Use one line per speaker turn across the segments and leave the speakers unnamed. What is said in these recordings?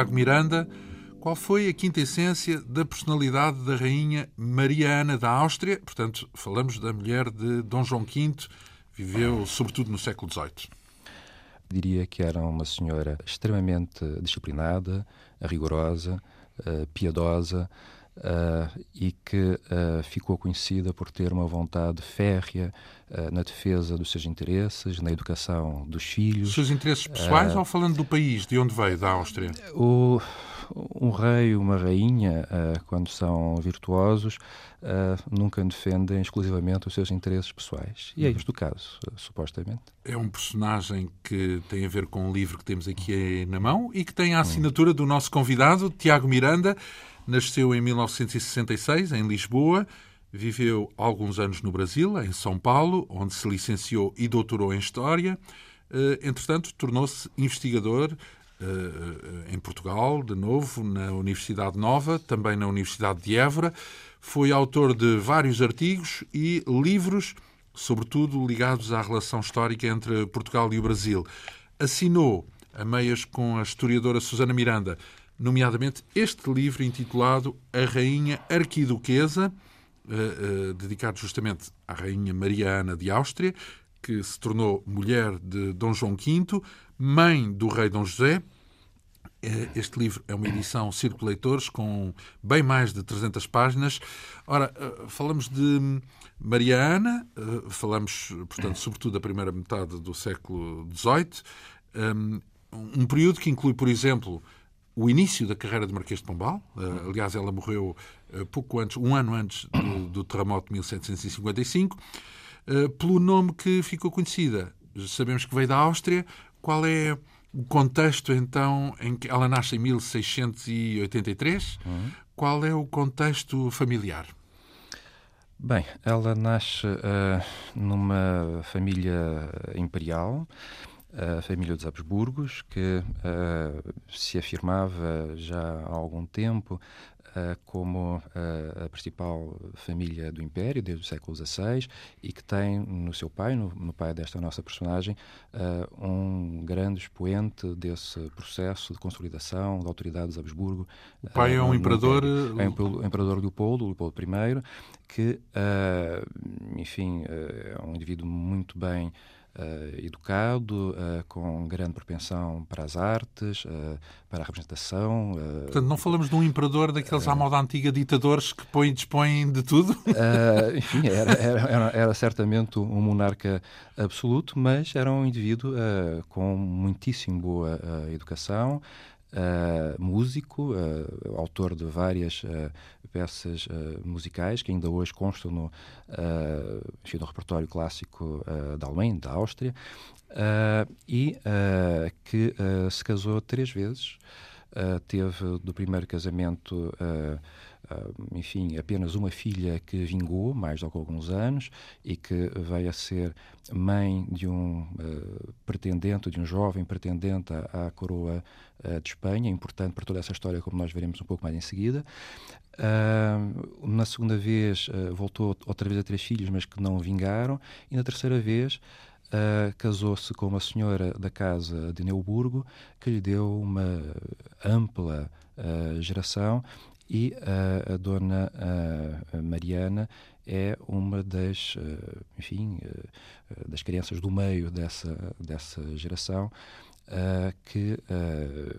Tiago Miranda. Qual foi a quinta essência da personalidade da rainha Maria Ana da Áustria? Portanto, falamos da mulher de Dom João V, viveu sobretudo no século XVIII.
Diria que era uma senhora extremamente disciplinada, rigorosa, eh, piedosa, Uh, e que uh, ficou conhecida por ter uma vontade férrea uh, na defesa dos seus interesses, na educação dos filhos.
Os seus interesses pessoais ou falando do país, de onde veio, da Áustria?
O, um rei, uma rainha, quando são virtuosos, nunca defendem exclusivamente os seus interesses pessoais. E é este o caso, supostamente.
É um personagem que tem a ver com o livro que temos aqui na mão e que tem a assinatura do nosso convidado, Tiago Miranda. Nasceu em 1966, em Lisboa. Viveu alguns anos no Brasil, em São Paulo, onde se licenciou e doutorou em História. Eh, entretanto, tornou-se investigador eh, em Portugal, de novo, na Universidade Nova, também na Universidade de Évora. Foi autor de vários artigos e livros, sobretudo ligados à relação histórica entre Portugal e o Brasil. Assinou, a meias com a historiadora Susana Miranda, nomeadamente este livro intitulado A Rainha Arquiduquesa, uh, uh, dedicado justamente à Rainha Maria Ana de Áustria, que se tornou mulher de Dom João V, mãe do rei Dom José. Eh, este livro é uma edição Círculo Leitores com bem mais de 300 páginas. Ora, falamos de Maria Ana, falamos, portanto, sobretudo da primeira metade do século XVIII, um período que inclui, por exemplo, o início da carreira de Marquês de Pombal. Uh, aliás, ela morreu uh, pouco antes, um ano antes do, do terremoto de 1755, uh, pelo nome que ficou conhecida. Sabemos que veio da Áustria. Qual é o contexto, então, em que ela nasce em 1683? Uhum. Qual é o contexto familiar?
Bem, ela nasce numa família imperial a família dos Habsburgos, que uh, se afirmava já há algum tempo uh, como uh, a principal família do Império, desde o século XVI, e que tem no seu pai, no, no pai desta nossa personagem, um grande expoente desse processo de consolidação da autoridade dos Habsburgo.
O pai é um imperador...
É um imperador Leopoldo, Leopoldo I, que, enfim, é um indivíduo muito bem Uh, educado, uh, com grande propensão para as artes, uh, para a representação.
Portanto, não falamos de um imperador daqueles à moda antiga ditadores que põe, dispõem de tudo?
enfim, era, era, era, era, certamente um monarca absoluto, mas era um indivíduo com muitíssimo boa educação, Uh, músico, uh, autor de várias uh, peças musicais que ainda hoje constam no, enfim, no repertório clássico da Alemanha, da Áustria, e que se casou três vezes. teve do primeiro casamento enfim, apenas uma filha que vingou mais que alguns anos e que veio a ser mãe de um uh, pretendente, de um jovem pretendente à, coroa uh, de Espanha, importante para toda essa história, como nós veremos um pouco mais em seguida. Uh, na segunda vez voltou outra vez a três filhos, mas que não vingaram, e na terceira vez Uh, casou-se com uma senhora da casa de Neuburgo que lhe deu uma ampla uh, geração e a, a dona a Mariana é uma das, enfim, das crianças do meio dessa, dessa geração que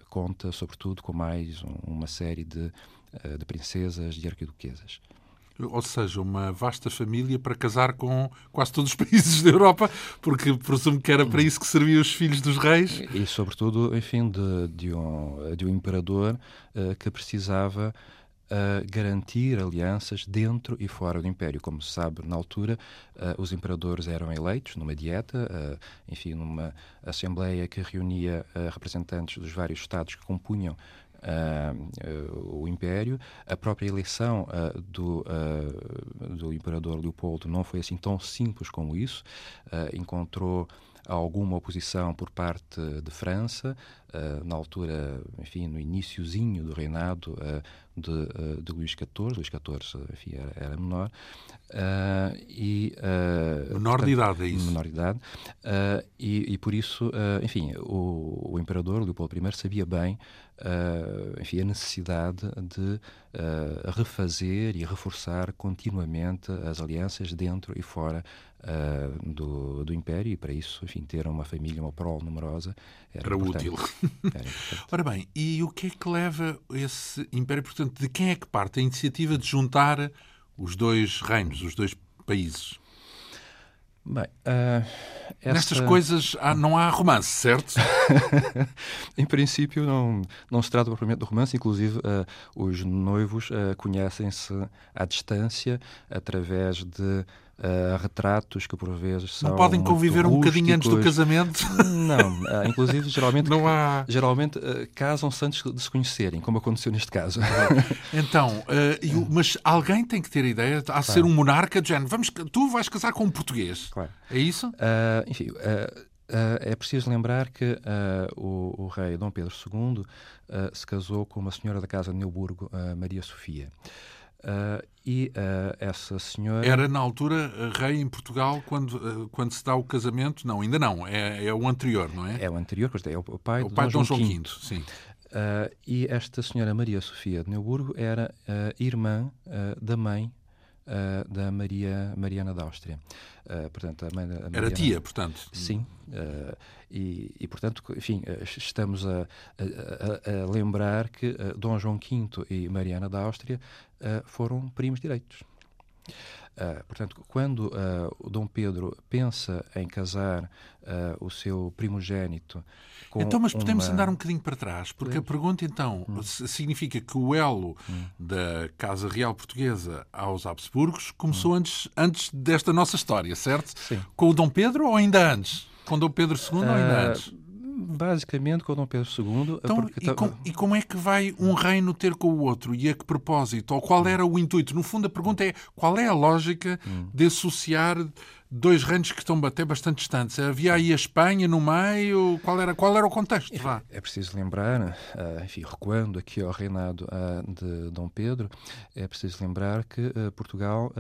conta, sobretudo, com mais uma série de, de princesas e arquiduquesas
ou seja, uma vasta família para casar com quase todos os países da Europa, porque presumo que era para isso que serviam os filhos dos reis.
E, sobretudo, enfim, de, de, um, de um imperador uh, que precisava uh, garantir alianças dentro e fora do Império. Como se sabe, na altura, uh, os imperadores eram eleitos numa dieta, enfim, numa assembleia que reunia representantes dos vários estados que compunham Uh, o Império. A própria eleição uh, do, uh, do Imperador Leopoldo não foi assim tão simples como isso. encontrou alguma oposição por parte de França, na altura, enfim, no iníciozinho do reinado de, de Luís XIV. Luís XIV, enfim, era, era menor.
e, menor portanto, de idade, é isso?
Menor de idade. E, e, por isso, enfim, o, o Imperador Leopoldo I sabia bem enfim, a necessidade de refazer e reforçar continuamente as alianças dentro e fora do, do Império e para isso, enfim, ter uma família, uma prole numerosa era,
era útil. Era Ora bem, e o que é que leva esse Império, portanto, de quem é que parte a iniciativa de juntar os dois reinos, os dois países?
Bem, uh,
essa... Nestas coisas há, não há romance, certo?
em princípio, não, não se trata propriamente de romance, inclusive uh, os noivos uh, conhecem-se à distância através de uh, retratos que por vezes são.
Não podem conviver
um
bocadinho antes do casamento?
Não, uh, inclusive geralmente,
não há...
geralmente uh, casam-se antes de se conhecerem, como aconteceu neste caso.
Então, mas alguém tem que ter a ideia de claro. ser um monarca de género. Vamos, tu vais casar com um português.
Claro.
É isso?
enfim. Uh, é preciso lembrar que uh, o, o, rei Dom Pedro II uh, se casou com uma senhora da casa de Neuburgo, Maria Sofia. Uh, e uh, essa senhora.
Era na altura rei em Portugal quando, uh, quando se dá o casamento? Não, ainda não. É, é o anterior, não é?
É o anterior, é o pai,
o pai de Dom João V.
sim. e esta senhora Maria Sofia de Neuburgo era irmã da mãe uh, da Maria Mariana da Áustria. Uh, portanto, a mãe a
Era tia, portanto.
Sim. Uh, e, e, portanto, enfim, estamos a, a, a lembrar que Dom João V e Mariana da Áustria foram primos direitos. Uh, portanto, quando uh, o Dom Pedro pensa em casar uh, o seu primogênito com
Então, mas podemos
uma...
andar um bocadinho para trás, porque a pergunta então hum. significa que o elo hum. da Casa Real Portuguesa aos Habsburgos começou hum. antes, antes desta nossa história, certo?
Sim.
Com o Dom Pedro ou ainda antes? Com Dom Pedro II ou ainda antes?
Basicamente com Dom Pedro II.
Então, porque... e, com, e, como é que vai um reino ter com o outro? E a que propósito? Ou qual era o intuito? No fundo, a pergunta é qual é a lógica hum. de associar dois reinos que estão até bastante distantes? Havia aí a Espanha no meio? Qual era, qual era o contexto?
Vá. É preciso lembrar, uh, enfim, recuando aqui ao reinado uh, de Dom Pedro, é preciso lembrar que uh, Portugal,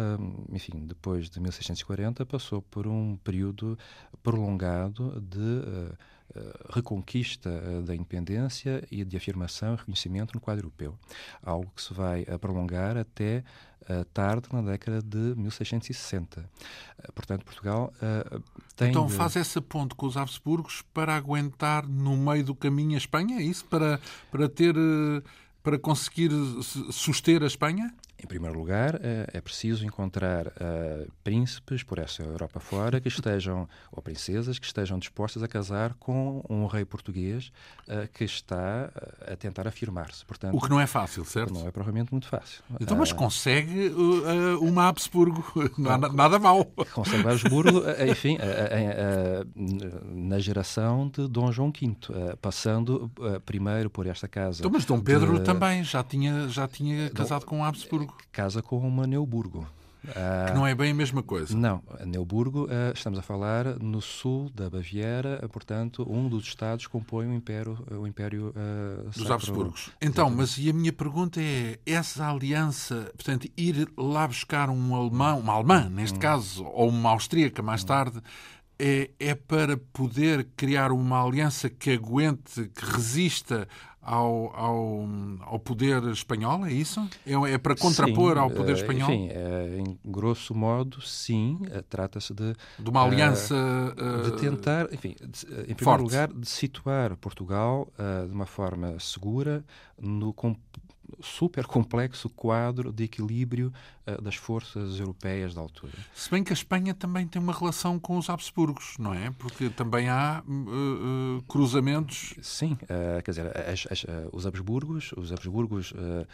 enfim, depois de 1640, passou por um período prolongado de eh, reconquista eh, da independência e de afirmação e reconhecimento no quadro europeu. Algo que se vai a prolongar até tarde na década de 1660. Uh, portanto, Portugal tem.
Então
de...
faz essa ponte com os Habsburgos para aguentar no meio do caminho a Espanha? É isso? Para, para ter. Para conseguir suster a Espanha?
Em primeiro lugar, eh, é preciso encontrar uh, príncipes por essa Europa fora que estejam, ou princesas, que estejam dispostas a casar com um rei português uh, que está a tentar afirmar-se.
Portanto, o que não é fácil, certo?
Não é provavelmente muito fácil.
Então, mas consegue uh, uma Habsburgo, nada, nada mal.
Consegue Habsburgo, enfim, na geração de Dom João V, passando primeiro por esta casa.
Então, mas Dom Pedro de... também já tinha, já tinha casado Dom... com Habsburgo
casa com uma Neuburgo.
Que não é bem a mesma coisa.
Não, a Neuburgo, uh, estamos a falar no sul da Baviera, uh, portanto, um dos estados compõe o Império, o império uh,
dos Habsburgos. Então, mas e a minha pergunta é: essa aliança, portanto, ir lá buscar um alemão, uma alemã, neste hum. caso, ou uma austríaca mais hum. tarde, é, é para poder criar uma aliança que aguente, que resista ao, ao, ao poder espanhol, é isso? É, é para contrapor
sim,
ao poder
eh,
espanhol?
Enfim, é, em grosso modo, sim. Eh, trata-se de...
De uma aliança...
De tentar, enfim, de, em primeiro forte. lugar, de situar Portugal de uma forma segura no super complexo quadro de equilíbrio uh, das forças europeias da altura.
Se bem que a Espanha também tem uma relação com os Habsburgos, não é? Porque também há uh, uh, cruzamentos.
Sim, quer dizer, as, as, os Habsburgos, os Habsburgos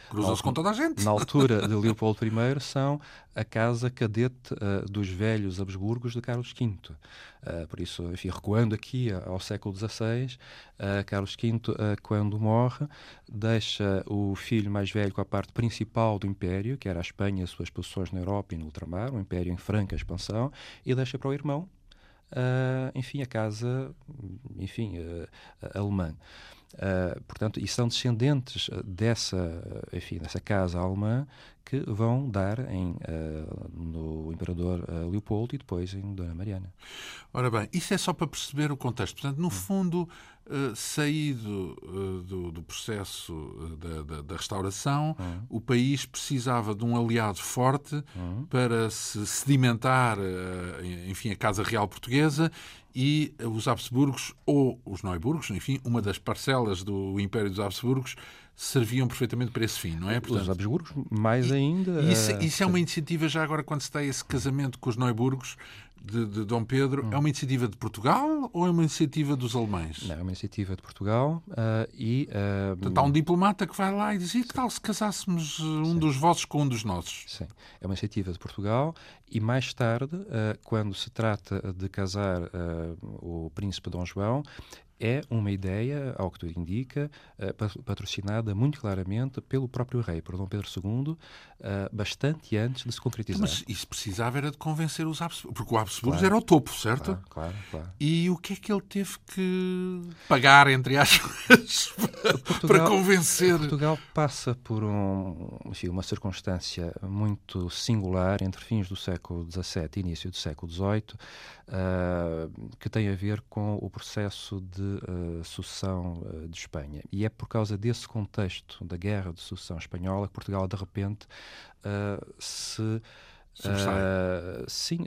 cruzam-se com toda a gente.
Na altura de Leopoldo I são a casa cadete dos velhos Habsburgos de Carlos V. por isso, enfim, recuando aqui ao século XVI, Carlos V, quando morre, deixa o filho mais velho com a parte principal do império, que era a Espanha as suas posições na Europa e no ultramar, um império em franca expansão, e deixa para o irmão, uh, enfim, a casa, enfim, uh, alemã. Uh, portanto, e são descendentes dessa, enfim, dessa casa alemã que vão dar em, uh, no Imperador uh, Leopoldo e depois em Dona Mariana.
Ora bem, isso é só para perceber o contexto. Portanto, no hum. fundo, uh, saído do, do, processo da, da, da restauração, hum. o país precisava de um aliado forte hum. para se sedimentar, enfim, a Casa Real Portuguesa e os Habsburgos ou os Neuburgos, enfim, uma das parcelas do Império dos Habsburgos, serviam perfeitamente para esse fim, não é?
Portanto, os Habsburgos, mais ainda.
Isso, isso é uma iniciativa, já agora, quando se tem esse casamento com os Neuburgos, de, de Dom Pedro hum. é uma iniciativa de Portugal ou é uma iniciativa dos alemães?
Não, é uma iniciativa de Portugal uh, e...
Uh, Portanto, há um diplomata que vai lá e diz e que tal se casássemos um Sim. dos vossos com um dos nossos?
Sim, é uma iniciativa de Portugal e mais tarde, uh, quando se trata de casar o príncipe Dom João, é uma ideia, ao que tudo indica, eh, patrocinada muito claramente pelo próprio rei, por Dom Pedro II, eh, bastante antes de se concretizar.
Mas isso precisava era de convencer os Habsburgos, porque o Habsburgos claro, era o topo, certo?
Claro, claro, claro,
E o que é que ele teve que pagar, entre aspas, para convencer?
Portugal passa por um, enfim, uma circunstância muito singular entre fins do século XVII e início do século XVIII, uh, que tem a ver com o processo de uh, sucessão uh, de Espanha. E é por causa desse contexto da guerra de sucessão espanhola que Portugal, de repente, se. sim,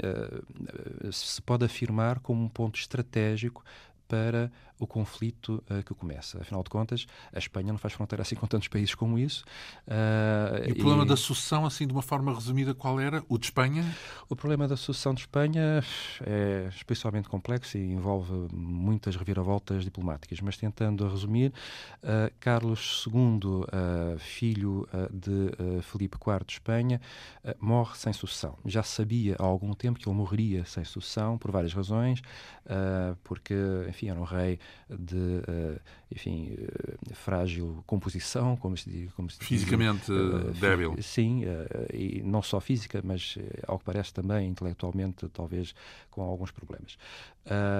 se pode afirmar como um ponto estratégico para o conflito uh, que começa. Afinal de contas, a Espanha não faz fronteira assim com tantos países como isso.
Uh, e o problema e... da sucessão, assim, de uma forma resumida, qual era? O de Espanha?
O problema da sucessão de Espanha é especialmente complexo e envolve muitas reviravoltas diplomáticas, mas tentando resumir, uh, Carlos II, filho de Felipe IV de Espanha, morre sem sucessão. Já sabia há algum tempo que ele morreria sem sucessão, por várias razões, porque, enfim, era um rei de, uh, enfim, uh, frágil composição, como se diz. Como se
Fisicamente diz, uh, débil.
Sim, e não só física, mas, ao que parece, também intelectualmente, talvez com alguns problemas.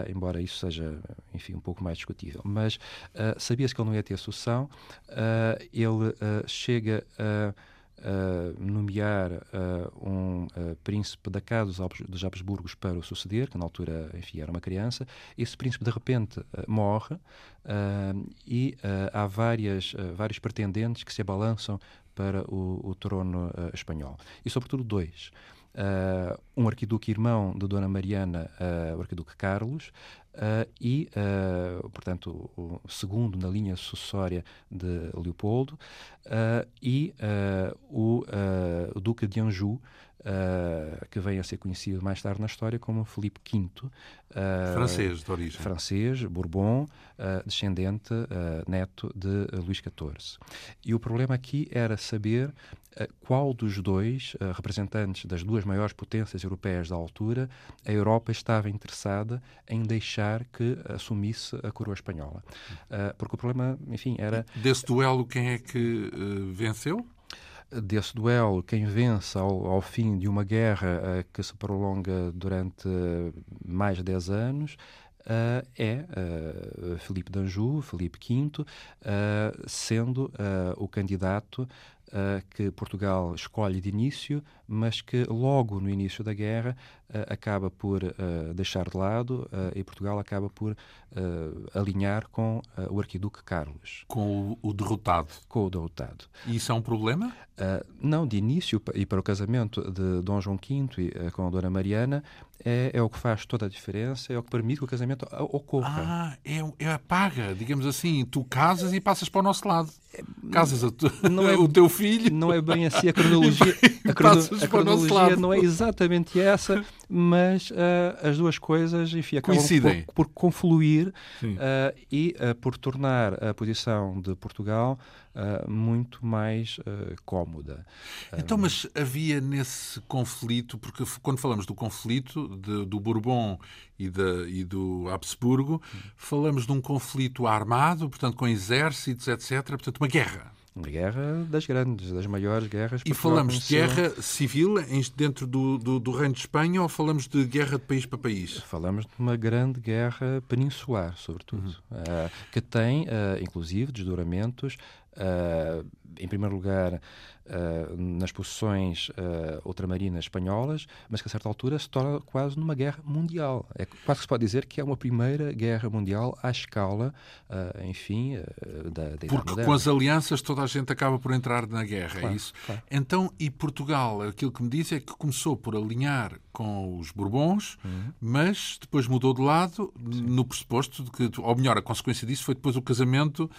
embora isso seja, enfim, um pouco mais discutível. Mas sabia-se que ele não ia ter sucessão, ele chega a nomear uh, um uh, príncipe da casa dos Habsburgos para o suceder, que na altura, enfim, era uma criança. Esse príncipe, de repente, morre e há várias, vários pretendentes que se abalançam para o, o trono espanhol. E, sobretudo, dois. Uh, um arquiduque irmão de Dona Mariana, uh, o arquiduque Carlos, uh, e, portanto, o segundo na linha sucessória de Leopoldo, e o, o Duque de Anjou, Uh, que vem a ser conhecido mais tarde na história como Felipe V.
Uh, francês de origem.
Francês, Bourbon, uh, descendente, neto de Luís XIV. E o problema aqui era saber qual dos dois representantes das duas maiores potências europeias da altura a Europa estava interessada em deixar que assumisse a coroa espanhola. porque o problema, enfim, era...
Desse duelo, quem é que venceu?
Desse duelo, quem vence ao, ao fim de uma guerra uh, que se prolonga durante mais de 10 anos, Uh, é uh, Felipe d'Anjou, Felipe V, uh, sendo o candidato que Portugal escolhe de início, mas que logo no início da guerra acaba por deixar de lado e Portugal acaba por alinhar com o arquiduque Carlos.
Com o, o, derrotado.
Com o derrotado.
E isso é um problema?
não, de início, e para o casamento de Dom João V com a Dona Mariana, é, é, o que faz toda a diferença, é o que permite que o casamento ocorra.
Ah, é, é a paga, digamos assim. Tu casas e passas para o nosso lado. Casas tu, é, o teu filho.
Não é bem assim a cronologia. a, crono, a cronologia não é exatamente essa, mas uh, as duas coisas enfim, acabam por, por, confluir uh, e uh, por tornar a posição de Portugal muito mais cómoda.
Então, mas havia nesse conflito, porque quando falamos do conflito de, do Bourbon e, de, e do Habsburgo, falamos de um conflito armado, portanto, com exércitos, etc., portanto, uma guerra.
Uma guerra das grandes, das maiores guerras.
E falamos de guerra civil dentro do, do, do, Reino de Espanha ou falamos de guerra de país para país?
Falamos de uma grande guerra peninsular, sobretudo, uhum. uh, que tem, uh, inclusive, desdobramentos Uh, em primeiro lugar, uh, nas posições uh, ultramarinas espanholas, mas que a certa altura se torna quase numa guerra mundial. É quase que se pode dizer que é uma primeira guerra mundial à escala, enfim, da, da
Porque moderna. com as alianças toda a gente acaba por entrar na guerra, é claro, é isso? Claro. Então, e Portugal, aquilo que me diz é que começou por alinhar com os Bourbons, uhum. mas depois mudou de lado Sim. no pressuposto de que, ou melhor, a consequência disso foi depois o casamento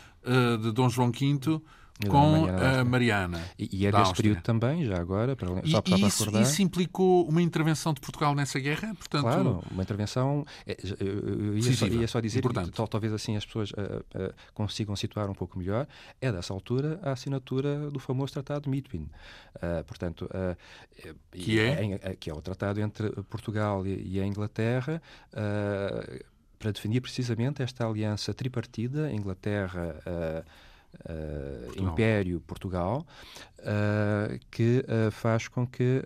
de Dom João V com a Mariana.
E, e é desse período também, já agora, para,
e, só para isso, recordar. Isso implicou uma intervenção de Portugal nessa guerra? Portanto...
Claro, uma intervenção. É, eu ia, só, ia só dizer que talvez assim as pessoas uh, uh, consigam situar um pouco melhor. É dessa altura a assinatura do famoso Tratado de Mitwin. Uh, portanto,
que, é?
é? que é o tratado entre Portugal e, e a Inglaterra para definir precisamente esta aliança tripartida, Inglaterra, Portugal. Império, Portugal, uh, que faz com que,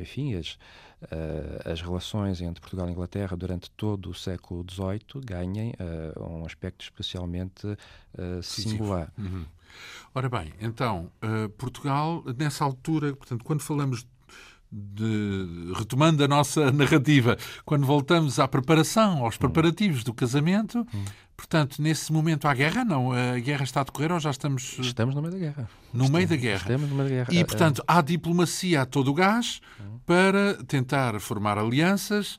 enfim, as, as relações entre Portugal e Inglaterra durante todo o século XVIII ganhem um aspecto especialmente singular.
Uhum. Ora bem, então, Portugal, nessa altura, portanto, quando falamos de, retomando a nossa narrativa, quando voltamos à preparação, aos preparativos do casamento, hum. Portanto, nesse momento há guerra? Não, a guerra está a decorrer ou já estamos.
Estamos no meio da guerra.
No estamos, meio da guerra.
Estamos no meio da guerra.
E, portanto, há diplomacia a todo o gás para tentar formar alianças.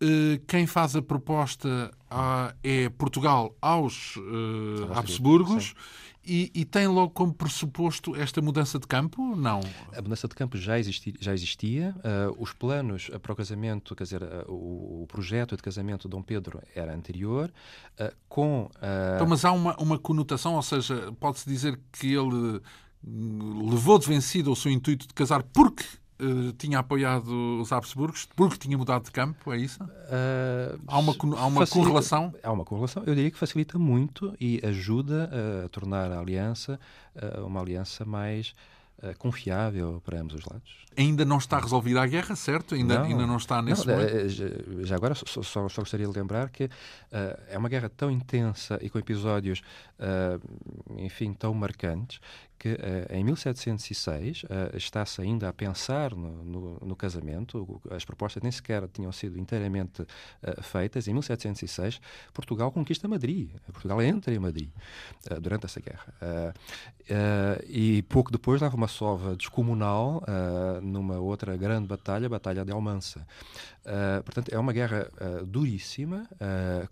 Eh, quem faz a proposta ah, é Portugal aos uh, Habsburgos. Sim e, e, tem logo como pressuposto esta mudança de campo? Não.
A mudança de campo já existia. Já existia. Uh, os planos para o casamento, quer dizer, uh, o, o, projeto de casamento de Dom Pedro era anterior. Uh, com,
então, mas há uma, uma conotação, ou seja, pode-se dizer que ele levou de vencido o seu intuito de casar porque uh, tinha apoiado os Habsburgos porque tinha mudado de campo, é isso? Uh, há uma, há uma facilita, correlação?
Há uma correlação. Eu diria que facilita muito e ajuda a tornar a aliança uh, uma aliança mais confiável para ambos os lados.
Ainda não está resolvida a guerra, certo? Ainda não, ainda não está nesse não, momento?
Já agora, só, só, só, gostaria de lembrar que uh, é uma guerra tão intensa e com episódios, uh, enfim, tão marcantes, que uh, em 1706 uh, eh, está-se ainda a pensar no, no, no, casamento, as propostas nem sequer tinham sido inteiramente uh, feitas. Em 1706, Portugal conquista Madrid. Portugal entra em Madrid durante essa guerra. e pouco depois dava uma sova descomunal numa outra grande batalha, a Batalha de Almansa. portanto, é uma guerra duríssima,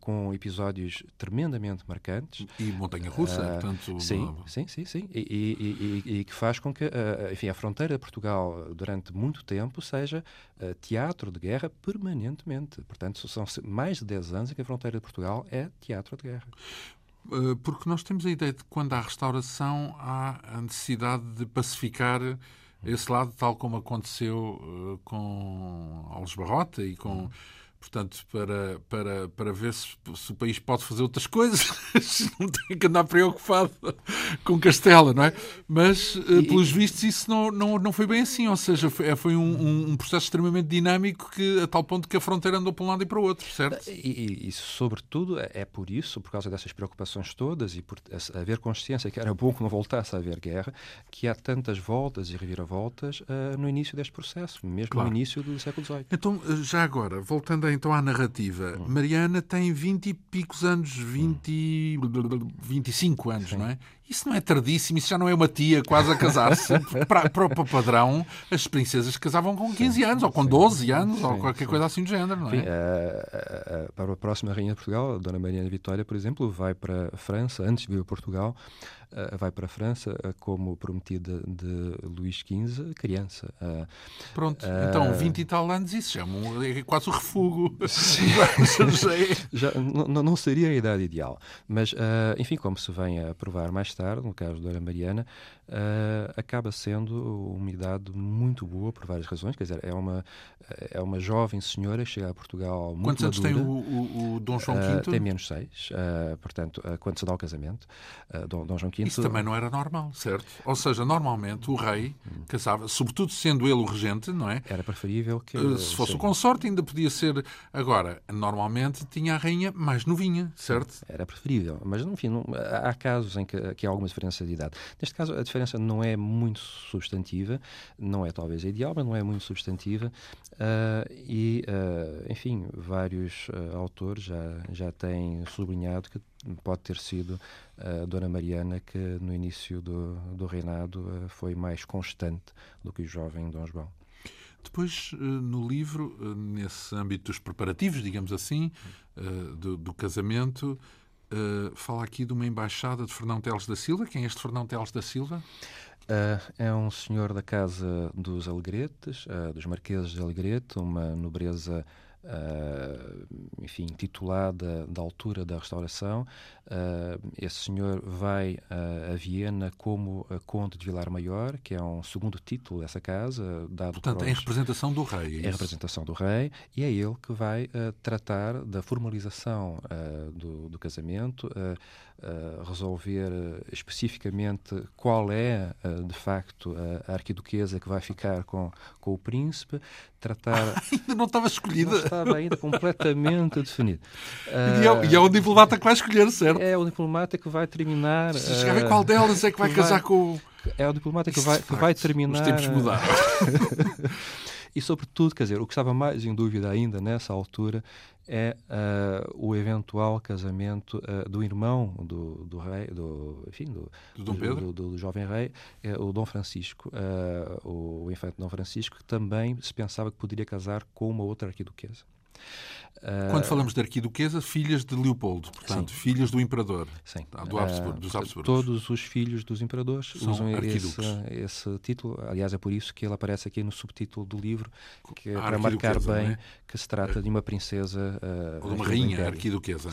com episódios tremendamente marcantes.
E montanha-russa, portanto...
Sim, sim, sim. sim. E, e, e, e, que faz com que uh, enfim, a fronteira de Portugal, durante muito tempo, seja uh, teatro de guerra permanentemente. Portanto, são mais de 10 anos em que a fronteira de Portugal é teatro de guerra.
Uh, porque nós temos a ideia de que quando há restauração há a necessidade de pacificar esse lado, tal como aconteceu com Alves Barrota e com. Uhum portanto, para, para, para ver se, se, o país pode fazer outras coisas, não tem que andar preocupado com Castela, não é? Mas, eh, e, pelos vistos, isso não, não, não foi bem assim, ou seja, foi, foi um, um, processo extremamente dinâmico que, a tal ponto que a fronteira andou para um lado e para o outro, certo?
E, e, sobretudo, é por isso, por causa dessas preocupações todas e por haver consciência que era bom que não voltasse a haver guerra, que há tantas voltas e reviravoltas uh, no início deste processo, mesmo claro. no início do século XVIII.
Então, eh, já agora, voltando então à narrativa. Hum. Mariana tem 20 e picos anos, 20, hum. 25 anos, Sim. não é? Isso não é tardíssimo, isso já não é uma tia quase a casar-se. para, para, para o padrão, as princesas casavam com 15 anos, ou com 12 anos, ou qualquer coisa assim do género, não é? Enfim,
uh, uh, para a próxima Rainha de Portugal, a Dona Mariana Vitória, por exemplo, vai para a França, antes de vir a Portugal, vai para a França como prometida de Luís XV, criança.
Pronto, então 20 e tal anos, isso já é, é quase o refugo.
já, não, não seria a idade ideal. Mas, enfim, como se vem a provar mais tarde, no caso da Ana Mariana, uh, acaba sendo uma idade muito boa por várias razões. Quer dizer, é uma, é uma jovem senhora que chega a Portugal muito
Quantos
anos
tem o, o, o, Dom João V? Uh,
tem menos seis. Uh, portanto, quando se dá o casamento, Dom, Dom, João V...
Isso também não era normal, certo? Ou seja, normalmente o rei casava, sobretudo sendo ele o regente, não é?
Era preferível que...
Se fosse sim. o consorte ainda podia ser... Agora, normalmente tinha a rainha mais novinha, certo?
Era preferível. Mas, enfim, não, há casos em que, que há alguma diferença de idade. Neste caso, a diferença não é muito substantiva, não é talvez ideal, mas não é muito substantiva. Uh, e, uh, enfim, vários uh, autores já, já têm sublinhado que pode ter sido a Dona Mariana que no início do, do reinado foi mais constante do que o jovem Dom João.
Depois, no livro, nesse âmbito dos preparativos, digamos assim, do, do casamento, Uh, fala aqui de uma embaixada de Fernão Teles da Silva. Quem é este Fernão Teles da Silva?
Uh, é um senhor da casa dos Alegretes, uh, dos Marqueses de Alegrete, uma nobreza Uh, enfim, titulada da altura da restauração. Uh, esse senhor vai uh, a Viena como Conde de Vilar Maior, que é um segundo título dessa casa, dado
Portanto, é em representação do rei.
É, é representação do rei, e é ele que vai tratar da formalização do, do, casamento, resolver especificamente qual é, de facto, a arquiduquesa que vai ficar com, com o príncipe, tratar.
ainda não estava escolhida.
Não estava ainda completamente definido.
Uh, e, é, e, é, o diplomata que vai escolher, certo?
É o diplomata que vai terminar.
Se chegar uh, qual delas é que vai que casar vai, com.
É o diplomata que vai, que vai terminar. Os
tempos mudaram.
e, sobretudo, quer dizer, o que estava mais em dúvida ainda nessa altura é uh, o eventual casamento uh, do irmão do, do rei, do, enfim, do,
do Dom Pedro?
Do, do, jovem rei, é o Dom Francisco, uh, o, o infante Dom Francisco, que também se pensava que poderia casar com uma outra arquiduquesa.
Quando falamos de arquiduquesa, filhas de Leopoldo, portanto, Sim. filhas do imperador,
Sim.
do Habsburgo, dos Habsburgos.
Todos os filhos dos imperadores São usam esse, esse, título. Aliás, é por isso que ele aparece aqui no subtítulo do livro, que é para marcar bem é? que se trata de uma princesa.
Uh, Ou de uma rainha arquiduquesa.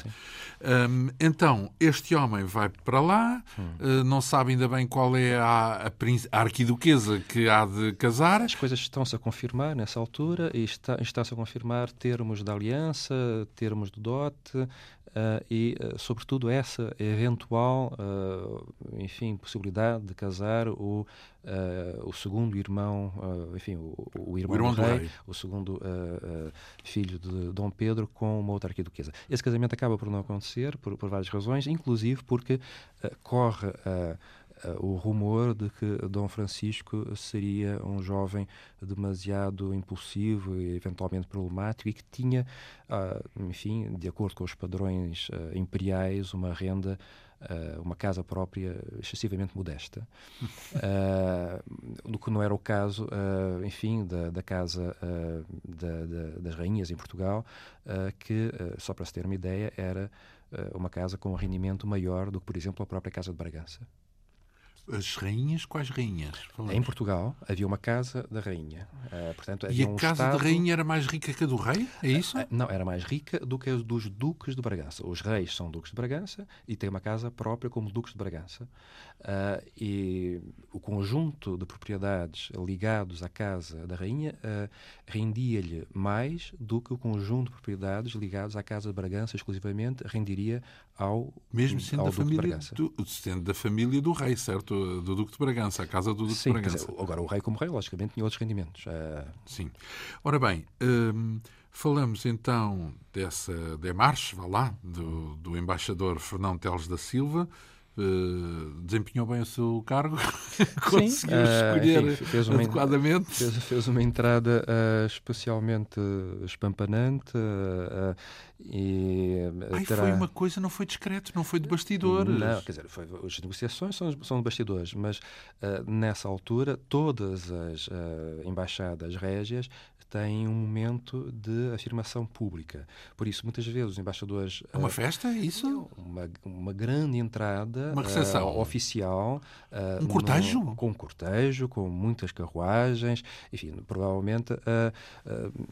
Um, então, este homem vai para lá, hum. uh, não sabe ainda bem qual é a, a, a, arquiduquesa que há de casar.
As coisas estão-se a confirmar nessa altura e está, está-se a confirmar termos de aliança, termos de dote uh, e, uh, sobretudo, essa eventual, uh, enfim, possibilidade de casar o, o segundo irmão, enfim, o, o irmão, o irmão do, rei, rei, o segundo filho de Dom Pedro com uma outra arquiduquesa. Esse casamento acaba por não acontecer por, por várias razões, inclusive porque corre o rumor de que Dom Francisco seria um jovem demasiado impulsivo e eventualmente problemático e que tinha, uh, enfim, de acordo com os padrões uh, imperiais, uma renda Uh, uma casa própria excessivamente modesta, uh, do que não era o caso, uh, enfim, da, da casa da, da, das rainhas em Portugal, que, só para se ter uma ideia, era uma casa com um rendimento maior do que, por exemplo, a própria casa de Bragança.
As rainhas, quais rainhas?
Falamos. Em Portugal havia uma casa da rainha. Uh, portanto,
e a
um
casa
estado...
da rainha era mais rica que a do rei? É isso? Uh,
não, era mais rica do que a dos duques de Bragança. Os reis são duques de Bragança e têm uma casa própria como duques de Bragança. Uh, e o conjunto de propriedades ligados à casa da rainha rendia-lhe mais do que o conjunto de propriedades ligados à casa de Bragança exclusivamente rendiria ao
mesmo sendo
ao
da família do, sendo da família do rei, certo, do Duque de Bragança, a casa do Duque
Sim,
de Bragança.
Dizer, agora o rei como rei, logicamente, tinha outros rendimentos. Uh...
Sim. Ora bem, hum, falamos então dessa demarche, vá lá, do, do embaixador Fernão Teles da Silva. Uh, desempenhou bem o seu cargo, conseguiu uh, escolher enfim, fez uma, adequadamente.
Fez, fez, uma entrada uh, especialmente espampanante e
Ai, terá... foi uma coisa, não foi discreto, não foi de bastidores.
Não, quer dizer, foi, as negociações são, são de bastidores, mas nessa altura todas as embaixadas régias têm um momento de afirmação pública. Por isso, muitas vezes, os embaixadores.
É uma uh, festa, é isso?
Uma, uma grande entrada
uma recepção.
Uh, oficial.
Uh, um cortejo?
No, com um cortejo, com muitas carruagens. Enfim, provavelmente,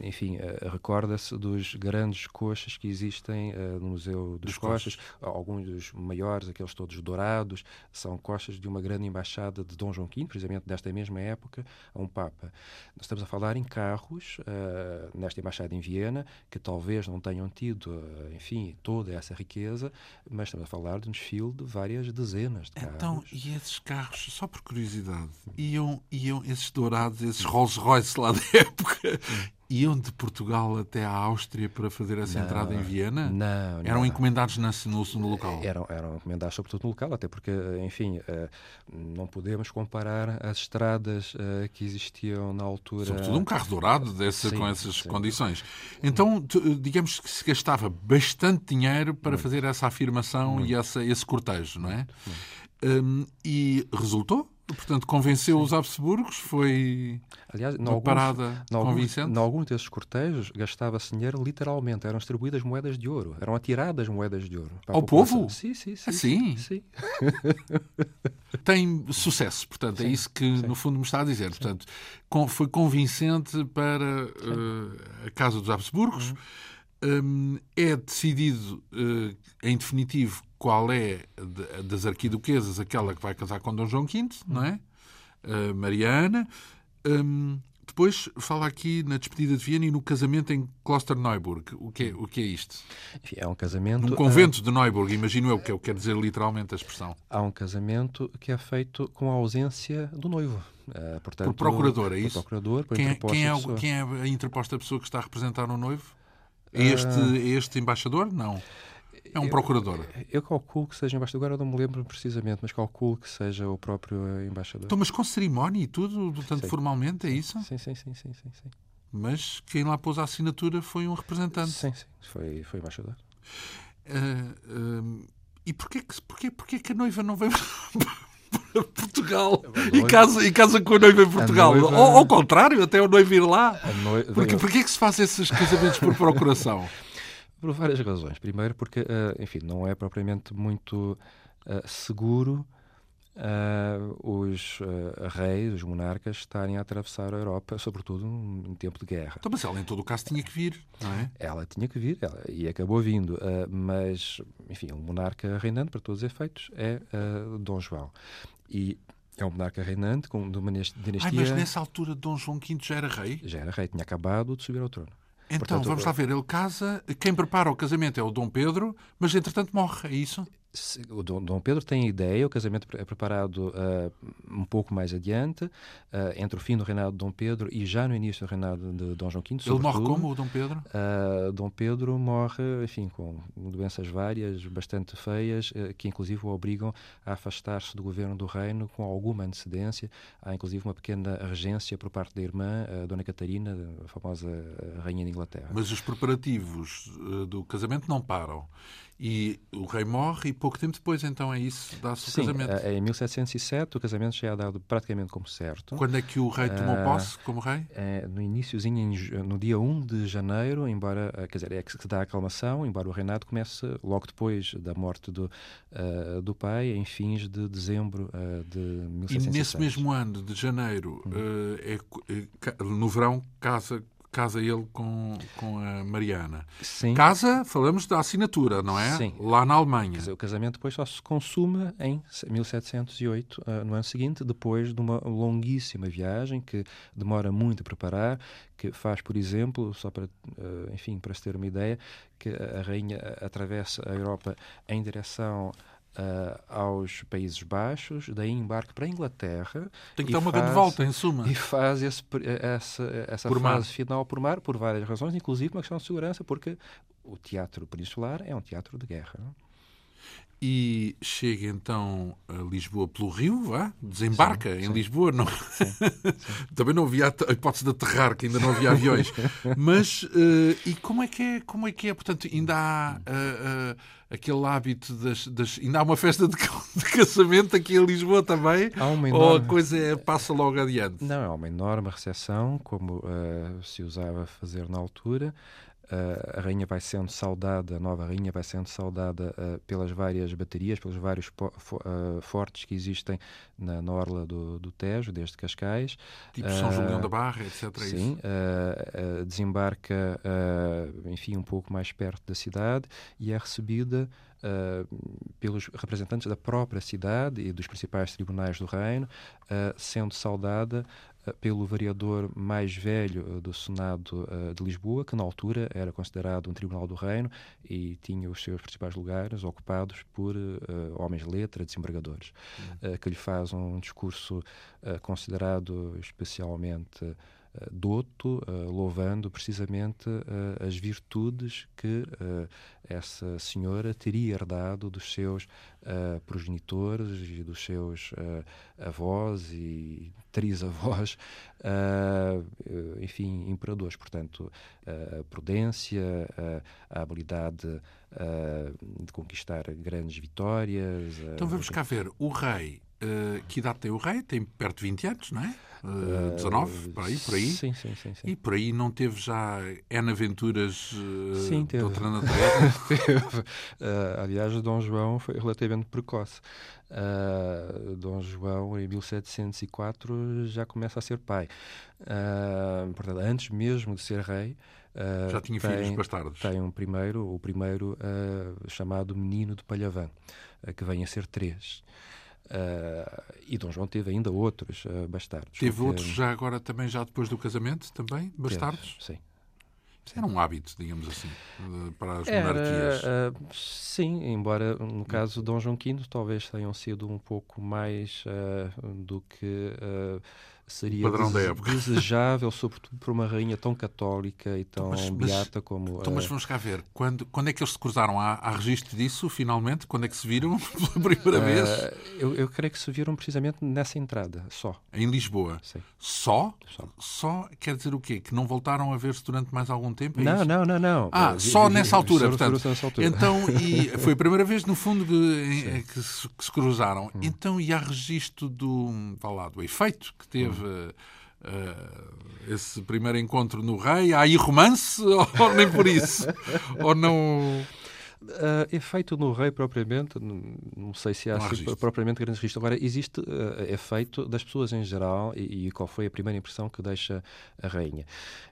enfim, recorda-se dos grandes coxas que existem no Museu dos, dos. Coxas. Alguns dos maiores, aqueles todos dourados, são coxas de uma grande embaixada de Dom João V, precisamente desta mesma época, a um Papa. Nós estamos a falar em carros, uh, nesta embaixada em Viena, que talvez não tenham tido, uh, enfim, toda essa riqueza, mas estamos a falar de um desfile de várias dezenas de carros.
Então, e esses carros, só por curiosidade, iam, iam esses dourados, esses Rolls Royce lá da época, iam de Portugal até à Áustria para fazer essa não, entrada em Viena?
Não,
Eram
não.
encomendados no, no, local?
Eram, eram encomendados sobretudo no local, até porque, enfim, eh, não podemos comparar as estradas eh, que existiam na altura.
Sobretudo um carro dourado dessa, sim, com essas sim. condições. Então, digamos que se gastava bastante dinheiro para Muito. fazer essa afirmação Muito. e essa, esse cortejo, não é? Um, e resultou? Portanto, convenceu Sim. os Habsburgos, foi Aliás, uma alguns, parada convincente?
Em alguns desses cortejos gastava-se dinheiro literalmente, eram distribuídas moedas de ouro, eram atiradas moedas de ouro.
Ao povo?
Sim, sim, sim.
Assim?
Sim.
Tem sucesso, portanto, é sim, é isso que sim. no fundo me está a dizer. Portanto, foi convincente para uh, a Casa dos Habsburgos. Uhum. Um, é decidido, uh, em definitivo, qual é das arquiduquesas aquela que vai casar com Dom João V, não é? Mariana. Um, depois fala aqui na despedida de Viena e no casamento em Klosterneuburg. O que é, o que é isto?
Enfim, é um casamento.
Num convento uh, de Neuburg, imagino eu, que é o que quer dizer literalmente a expressão.
Há um casamento que é feito com a ausência do noivo. Uh, portanto,
por procurador, é isso?
Por procurador, por
quem, é, quem, é, quem é a interposta pessoa que está a representar o noivo? Este, uh, este embaixador? Não. É um procurador.
Eu, eu, calculo que seja embaixador. Agora não me lembro precisamente, mas calculo que seja o próprio embaixador.
Então, mas com cerimónia e tudo, portanto, sim. formalmente, é isso?
Sim, sim, sim, sim, sim, sim.
Mas quem lá pôs a assinatura foi um representante.
Sim, sim, foi, foi embaixador.
Uh, uh, e porquê que, porquê, porquê que a noiva não veio Portugal e casa, e casa com a noiva em Portugal? Noiva... Ou ao contrário, até o noivo ir lá? Noiva... Porque, porquê que se faz esses casamentos por procuração?
Por várias razões. Primeiro, porque, uh, enfim, não é propriamente muito uh, seguro uh, os reis, os monarcas, estarem a atravessar a Europa, sobretudo em tempo de guerra.
Então, mas ela, em todo o caso, tinha que vir, não é?
Ela tinha que vir, ela, e acabou vindo. mas, enfim, o monarca reinante, para todos os efeitos, é Dom João. E é um monarca reinante, com, de uma dinastia... Ai,
mas nessa altura Dom João V já era rei?
Já era rei, tinha acabado de subir ao trono.
Então, Portanto, vamos lá ver. Ele casa. Quem prepara o casamento é o Dom Pedro, mas entretanto morre, é isso?
O Dom Pedro tem ideia, o casamento é preparado uh, um pouco mais adiante, uh, entre o fim do reinado de Dom Pedro e já no início do reinado de Dom João V.
Ele morre como, o Dom Pedro?
Uh, Dom Pedro morre, enfim, com doenças várias, bastante feias, que inclusive o obrigam a afastar-se do governo do reino com alguma antecedência. Há inclusive uma pequena regência por parte da irmã, a Dona Catarina, a famosa rainha de Inglaterra.
Mas os preparativos do casamento não param. E o rei morre e pouco tempo depois, então, é isso, dá-se o casamento.
É, em 1707 o casamento já é dado praticamente como certo.
Quando é que o rei tomou uh, posse como rei?
É, no iníciozinho, no dia 1 de janeiro, embora, eh, quer dizer, é que se dá a aclamação, embora o reinado comece logo depois da morte do, uh, do pai, em fins de dezembro de 1707.
E nesse mesmo ano de janeiro, hum. é, no verão, casa casa ele com, com a Mariana.
Sim.
Casa, falamos da assinatura, não é?
Sim.
Lá na Alemanha.
Dizer, o casamento depois só se consuma em 1708, uh, no ano seguinte, depois de uma longuíssima viagem que demora muito a preparar, que faz, por exemplo, só para, uh, enfim, para se ter uma ideia, que a rainha atravessa a Europa em direção uh, aos Países Baixos, daí embarque para a Inglaterra.
Tem que dar uma grande volta, em suma.
E faz esse, essa, essa fase mar. final por mar, por várias razões, inclusive uma questão de segurança, porque o teatro peninsular é um teatro de guerra.
e chega então a Lisboa pelo Rio, vá, desembarca sim, em sim. Lisboa. Não... Sim, Também não havia a hipótese de aterrar, que ainda não havia aviões. Mas, uh, e como é que é? Como é que é? Portanto, ainda há uh, aquele hábito das, das, Ainda há uma festa de, de, casamento aqui em Lisboa também? Há uma enorme... Ou a coisa é, passa logo adiante?
Não, é uma enorme recepção, como se usava fazer na altura. Uh, a rainha vai sendo saudada, a nova rainha vai sendo saudada uh, pelas várias baterias, pelos vários fo uh, fortes que existem na, na orla do, do, Tejo, desde Cascais.
Tipo São Julião da Barra, etc.
É sim, desembarca, enfim, um pouco mais perto da cidade e é recebida pelos representantes da própria cidade e dos principais tribunais do reino, sendo saudada eh, pelo vereador mais velho eh, do Senado eh, de Lisboa, que na altura era considerado um tribunal do reino e tinha os seus principais lugares ocupados por homens de letra, desembargadores, uhum. que lhe faz um discurso considerado especialmente eh, doto, uh, louvando precisamente uh, as virtudes que essa senhora teria herdado dos seus progenitores e dos seus avós e trisavós, enfim, imperadores. Portanto, a prudência, a habilidade de conquistar grandes vitórias.
Então vamos cá ver. O rei Uh, que idade tem o rei? Tem perto de 20 anos, não é? Uh, 19, por aí, por aí.
Sim, sim, sim, sim.
E por aí não teve já N aventuras uh,
sim,
teve. de outra natureza?
teve. Uh, aliás, Dom João foi relativamente precoce. Uh, Dom João, em 1704, já começa a ser pai. portanto, antes mesmo de ser rei,
Uh, Já tinha tem, filhos bastardos.
Tem um primeiro, o primeiro uh, chamado Menino de Palhavã, uh, que vem a ser três. Uh, e Dom João teve ainda outros uh, bastardos.
Teve porque... outros já agora também, já depois do casamento, também, bastardos?
Teve, sim.
Isso era um hábito, digamos assim, para as era, monarquias.
Uh, sim, embora no caso de Dom João V talvez tenham sido um pouco mais do que seria desejável, sobretudo para uma rainha tão católica e tão então, mas, beata como.
Então, mas vamos cá ver, quando, quando é que eles se cruzaram? Há, há registro disso, finalmente? Quando é que se viram pela primeira uh, vez?
Eu, eu creio que se viram precisamente nessa entrada, só.
Em Lisboa?
Sim.
Só? Só, só quer dizer o quê? Que não voltaram a ver-se durante mais algum tempo? É
não,
isso?
não, não, não.
Ah, só nessa altura, portanto. Nessa altura. Então, e foi a primeira vez, no fundo, que, que, se, que se, cruzaram. Hum. Então, e há registro do, lá, do efeito que teve. Hum uh, esse primeiro encontro no Rei? Há aí romance ou nem por isso? ou não.
Uh, é feito no rei propriamente, não, sei se há assim, propriamente grandes registros. Agora, existe uh, é feito das pessoas em geral e, e, qual foi a primeira impressão que deixa a rainha.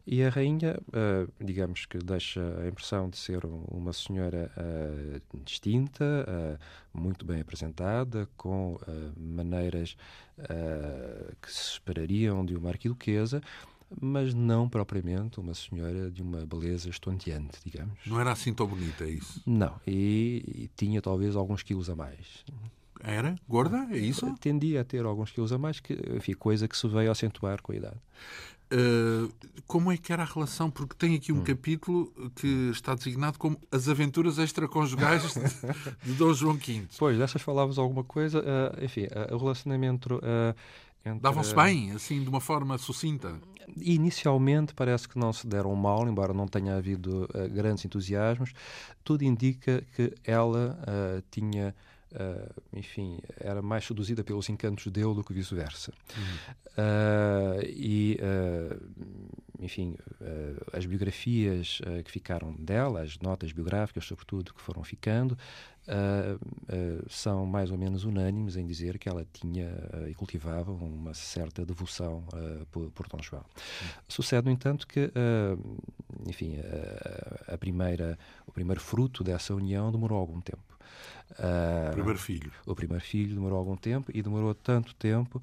E a rainha, uh, digamos que deixa a impressão de ser uma senhora distinta, muito bem apresentada, com maneiras que se esperariam de uma arquiduquesa, mas não propriamente uma senhora de uma beleza estonteante, digamos.
Não era assim tão bonita, é isso?
Não, e, e tinha talvez alguns quilos a mais.
Era? Gorda? É isso?
Tendia a ter alguns quilos a mais, que, enfim, coisa que se veio acentuar com a idade.
Uh, como é que era a relação? Porque tem aqui um hum. capítulo que está designado como As Aventuras Extraconjugais de, de Dom João V.
Pois, dessas falávamos alguma coisa. Uh, enfim, uh, o relacionamento
entre... Davam-se bem, assim, de uma forma sucinta?
Inicialmente parece que não se deram mal, embora não tenha havido grandes entusiasmos. Tudo indica que ela tinha, uh, enfim, era mais seduzida pelos encantos dele do que vice-versa. Uhum. e, enfim, as biografias que ficaram dela, as notas biográficas, sobretudo, que foram ficando, Uh, uh, são mais ou menos unânimes em dizer que ela tinha uh, e cultivava uma certa devoção por, por Dom João. Sucede, no entanto, que, enfim, a primeira, o primeiro fruto dessa união demorou algum tempo.
O primeiro filho.
O primeiro filho demorou algum tempo e demorou tanto tempo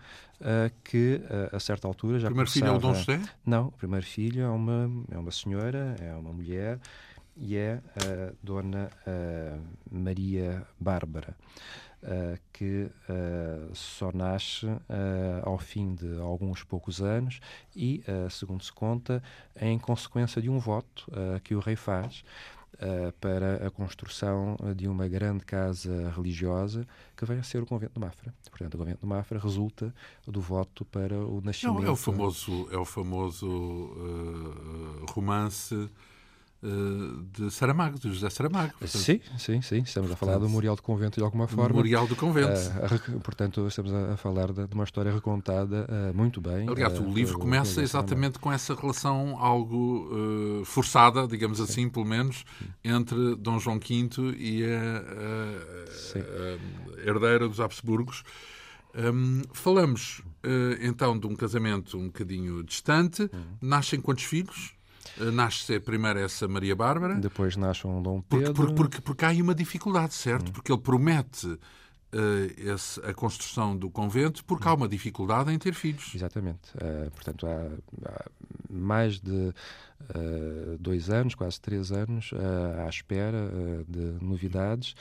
que, a certa altura, já
O primeiro filho é o Dom José?
Não, o primeiro filho é uma, é uma senhora, é uma mulher e é a Dona uh, Maria Bárbara, uh, que uh, só nasce ao fim de alguns poucos anos e, segundo se conta, em consequência de um voto que o rei faz uh, para a construção de uma grande casa religiosa que a ser o convento de Mafra. Portanto, o convento de Mafra resulta do voto para o nascimento.
Não, é o famoso, é o famoso uh, romance eh, de Saramago, de José Saramago.
Portanto, sim, sim, sim. Estamos a falar do Memorial do Convento de alguma forma.
Memorial do Convento.
Uh, portanto, estamos a, falar de, uma história recontada uh, muito bem.
Aliás, o livro começa exatamente com essa relação algo forçada, digamos assim, pelo menos, entre Dom João V e a, a, a herdeira dos Habsburgos. Um, falamos então de um casamento um bocadinho distante. Uhum. Nascem quantos filhos? Eh, nasce primeiro essa Maria Bárbara.
Depois nasce um Dom Pedro.
Porque, porque, porque, há aí uma dificuldade, certo? Hum. Porque ele promete uh, esse, a construção do convento porque há uma dificuldade em ter filhos.
Exatamente. Uh, portanto, há, há, mais de uh, dois anos, quase três anos, à espera de novidades.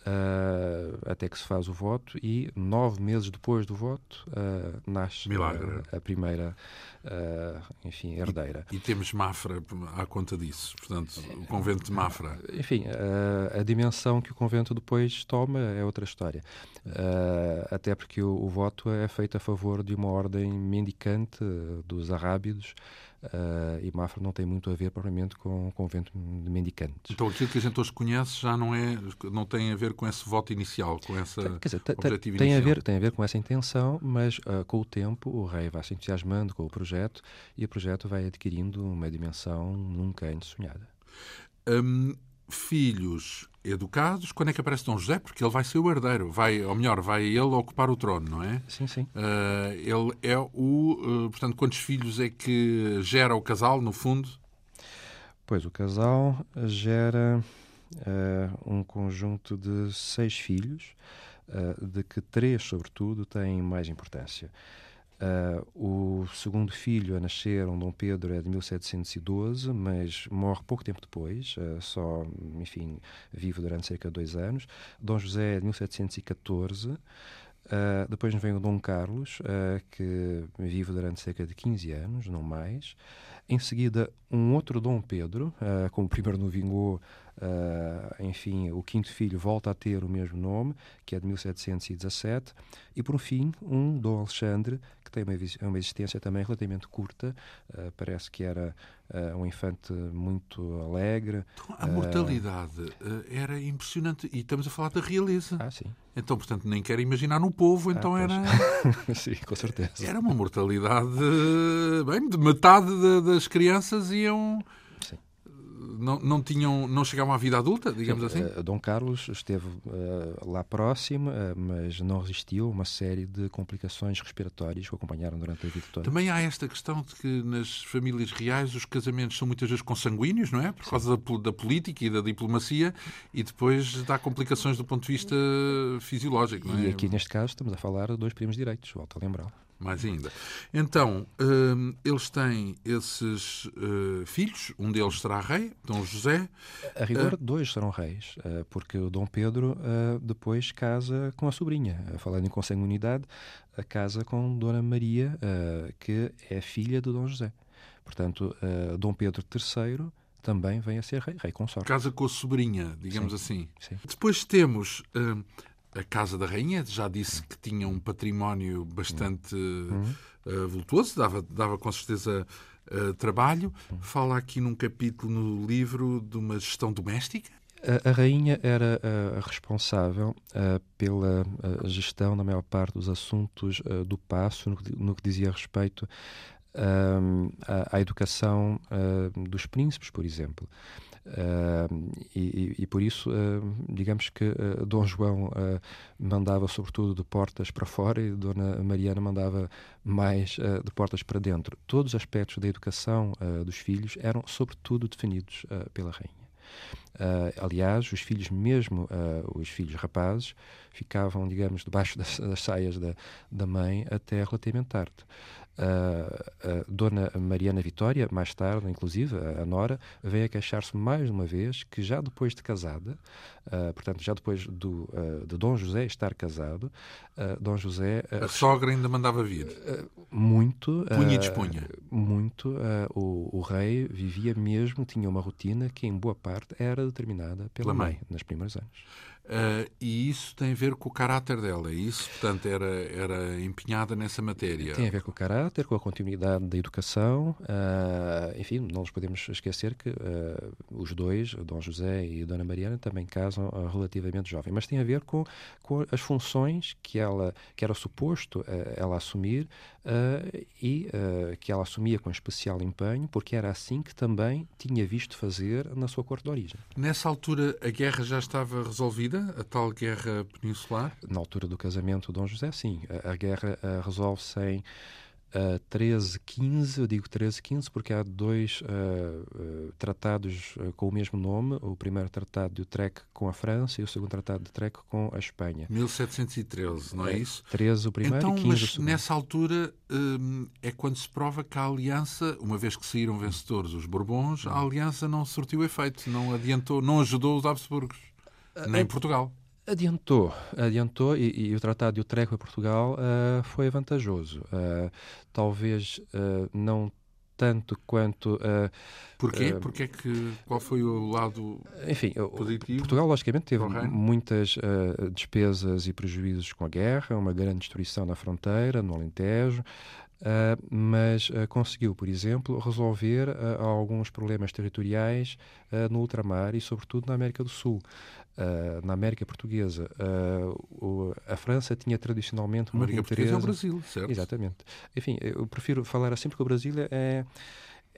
Uh, até que se faz o voto e nove meses depois do voto uh, nasce a, a, primeira uh, enfim, herdeira.
E, e, temos Mafra à conta disso, portanto, o convento de Mafra.
Enfim, a dimensão que o convento depois toma é outra história. até porque o, o, voto é feito a favor de uma ordem mendicante dos arábidos Uh, e Mafra não tem muito a ver, propriamente, com o convento de mendicantes.
Então aquilo que a gente hoje conhece já não, é, não tem a ver com esse voto inicial, com essa Quer dizer, objetivo
tem
inicial.
A ver, tem a ver com essa intenção, mas uh, com o tempo o rei vai se entusiasmando com o projeto e o projeto vai adquirindo uma dimensão nunca antes sonhada.
Um, filhos educados, quando é que aparece Dom José? Porque ele vai ser o herdeiro, vai, ou melhor, vai ele ocupar o trono, não é?
Sim, sim.
Uh, ele é o. Uh, portanto, quantos filhos é que gera o casal, no fundo?
Pois, o casal gera uh, um conjunto de seis filhos, de que três, sobretudo, têm mais importância. Uh, o segundo filho a nascer, um Dom Pedro, é de 1712, mas morre pouco tempo depois, uh, só, enfim, vive durante cerca de dois anos. Dom José é de 1714. Uh, ah, depois vem o Dom Carlos, que vive durante cerca de 15 anos, não mais. Em seguida, um outro Dom Pedro, como primeiro não vingou, enfim, o quinto filho volta a ter o mesmo nome, que é de 1717. E, por fim, um Dom Alexandre, que tem uma, uma existência também relativamente curta. Uh, parece que era uh, um infante muito alegre.
Então, a mortalidade uh, era impressionante. E estamos a falar da realeza.
Ah, sim.
Então, portanto, nem quero imaginar no povo, então ah, era.
sim, com certeza.
Era uma mortalidade. Bem, de metade das crianças iam não, não, tinham, não chegavam à vida adulta, digamos Sim, assim?
Uh, Dom Carlos esteve uh, lá próximo, uh, mas não resistiu a uma série de complicações respiratórias que o acompanharam durante a vida toda.
Também há esta questão de que nas famílias reais os casamentos são muitas vezes consanguíneos, não é? Por Sim. causa da, da, política e da diplomacia, e depois dá complicações do ponto de vista fisiológico, não é?
E aqui neste caso estamos a falar de dois primos direitos, volto a lembrar
mais ainda. Então, hum, eles têm esses uh, filhos, um deles será rei, Dom José.
A rigor, uh, dois serão reis, uh, porque o Dom Pedro depois casa com a sobrinha. falando em consanguinidade, casa com Dona Maria, que é filha de Dom José. Portanto, Dom Pedro III também vem a ser rei, rei consorte.
Casa com a sobrinha, digamos
sim,
assim.
Sim.
Depois temos hum, a Casa da Rainha já disse que tinha um património bastante uhum. uh, vultuoso, dava, dava com certeza uh, trabalho. Fala aqui num capítulo no livro de uma gestão doméstica.
A, a rainha era uh, responsável pela gestão da maior parte dos assuntos do passo, no, no, que dizia respeito à, à, educação dos príncipes, por exemplo. E, e, por isso, digamos que uh, Dom João mandava sobretudo de portas para fora e Dona Mariana mandava mais de portas para dentro. Todos os aspectos da educação dos filhos eram sobretudo definidos pela rainha. Uh, aliás, os filhos, mesmo uh, os filhos rapazes, ficavam, digamos, debaixo das, das saias da, da mãe até relativamente tarde. Uh, Dona Mariana Vitória, mais tarde, inclusive, a Nora, veio a queixar-se mais uma vez que já depois de casada, portanto, já depois do, de Dom José estar casado, Dom José...
a sogra ainda mandava vir?
muito.
Punha e dispunha?
Muito. O, o rei vivia mesmo, tinha uma rotina que, em boa parte, parte, era determinada pela, pela mãe, mãe, nos primeiros anos.
Uh, e isso tem a ver com o caráter dela, isso? Portanto, era, era empenhada nessa matéria.
Tem a ver com o caráter, com a continuidade da educação. Uh, enfim, não nos podemos esquecer que uh, os dois, Dom José e Dona Mariana, também casam relativamente jovem. Mas tem a ver com, com as funções que ela que era suposto ela assumir e que ela assumia com especial empenho, porque era assim que também tinha visto fazer na sua corte de origem.
Nessa altura, a guerra já estava resolvida? A tal guerra peninsular?
Na altura do casamento de Dom José, sim. A, a guerra resolve-se em uh, 13, 15, eu digo 13, 15 porque há dois uh, uh, tratados uh, com o mesmo nome, o primeiro tratado de Utrecht com a França e o segundo tratado de Utrecht com a Espanha.
1713, não é, é isso?
13 o primeiro
então,
e 15
mas
o segundo.
nessa altura um, é quando se prova que a aliança, uma vez que saíram vencedores os Bourbons, a aliança não surtiu efeito, não adiantou, não ajudou os Habsburgos. Nem Portugal.
Adiantou, adiantou e, e, o Tratado de Utrecht para Portugal uh, foi vantajoso. Uh, talvez uh, não tanto quanto. Uh,
Porquê? Uh, Porquê que, qual foi o lado
enfim,
positivo?
Portugal, logicamente, teve muitas uh, despesas e prejuízos com a guerra, uma grande destruição na fronteira, no Alentejo, mas conseguiu, por exemplo, resolver alguns problemas territoriais no ultramar e, sobretudo, na América do Sul. Na América Portuguesa, o, a França tinha tradicionalmente
muito América interesse... Portuguesa é o Brasil, certo?
Exatamente. Enfim, eu prefiro falar assim porque o Brasil é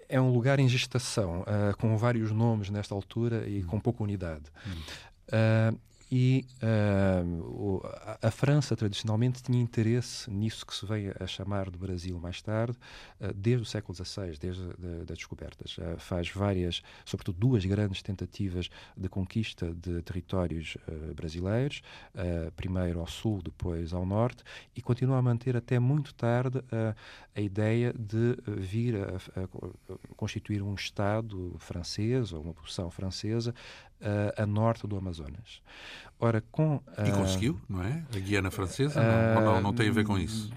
é um lugar em gestação, com vários nomes nesta altura e hum. com pouca unidade. Hum. E uh, a, a, França, tradicionalmente, tinha interesse nisso que se veio a chamar de Brasil mais tarde, uh, desde o século XVI, desde as descobertas. Uh, faz várias, sobretudo duas grandes tentativas de conquista de territórios brasileiros, primeiro ao sul, depois ao norte, e continua a manter até muito tarde a ideia de vir a, a, constituir um Estado francês ou uma posição francesa a norte do Amazonas. Ora, com,
e conseguiu, não é? A Guiana Francesa? Não, ou não, não tem a ver com isso?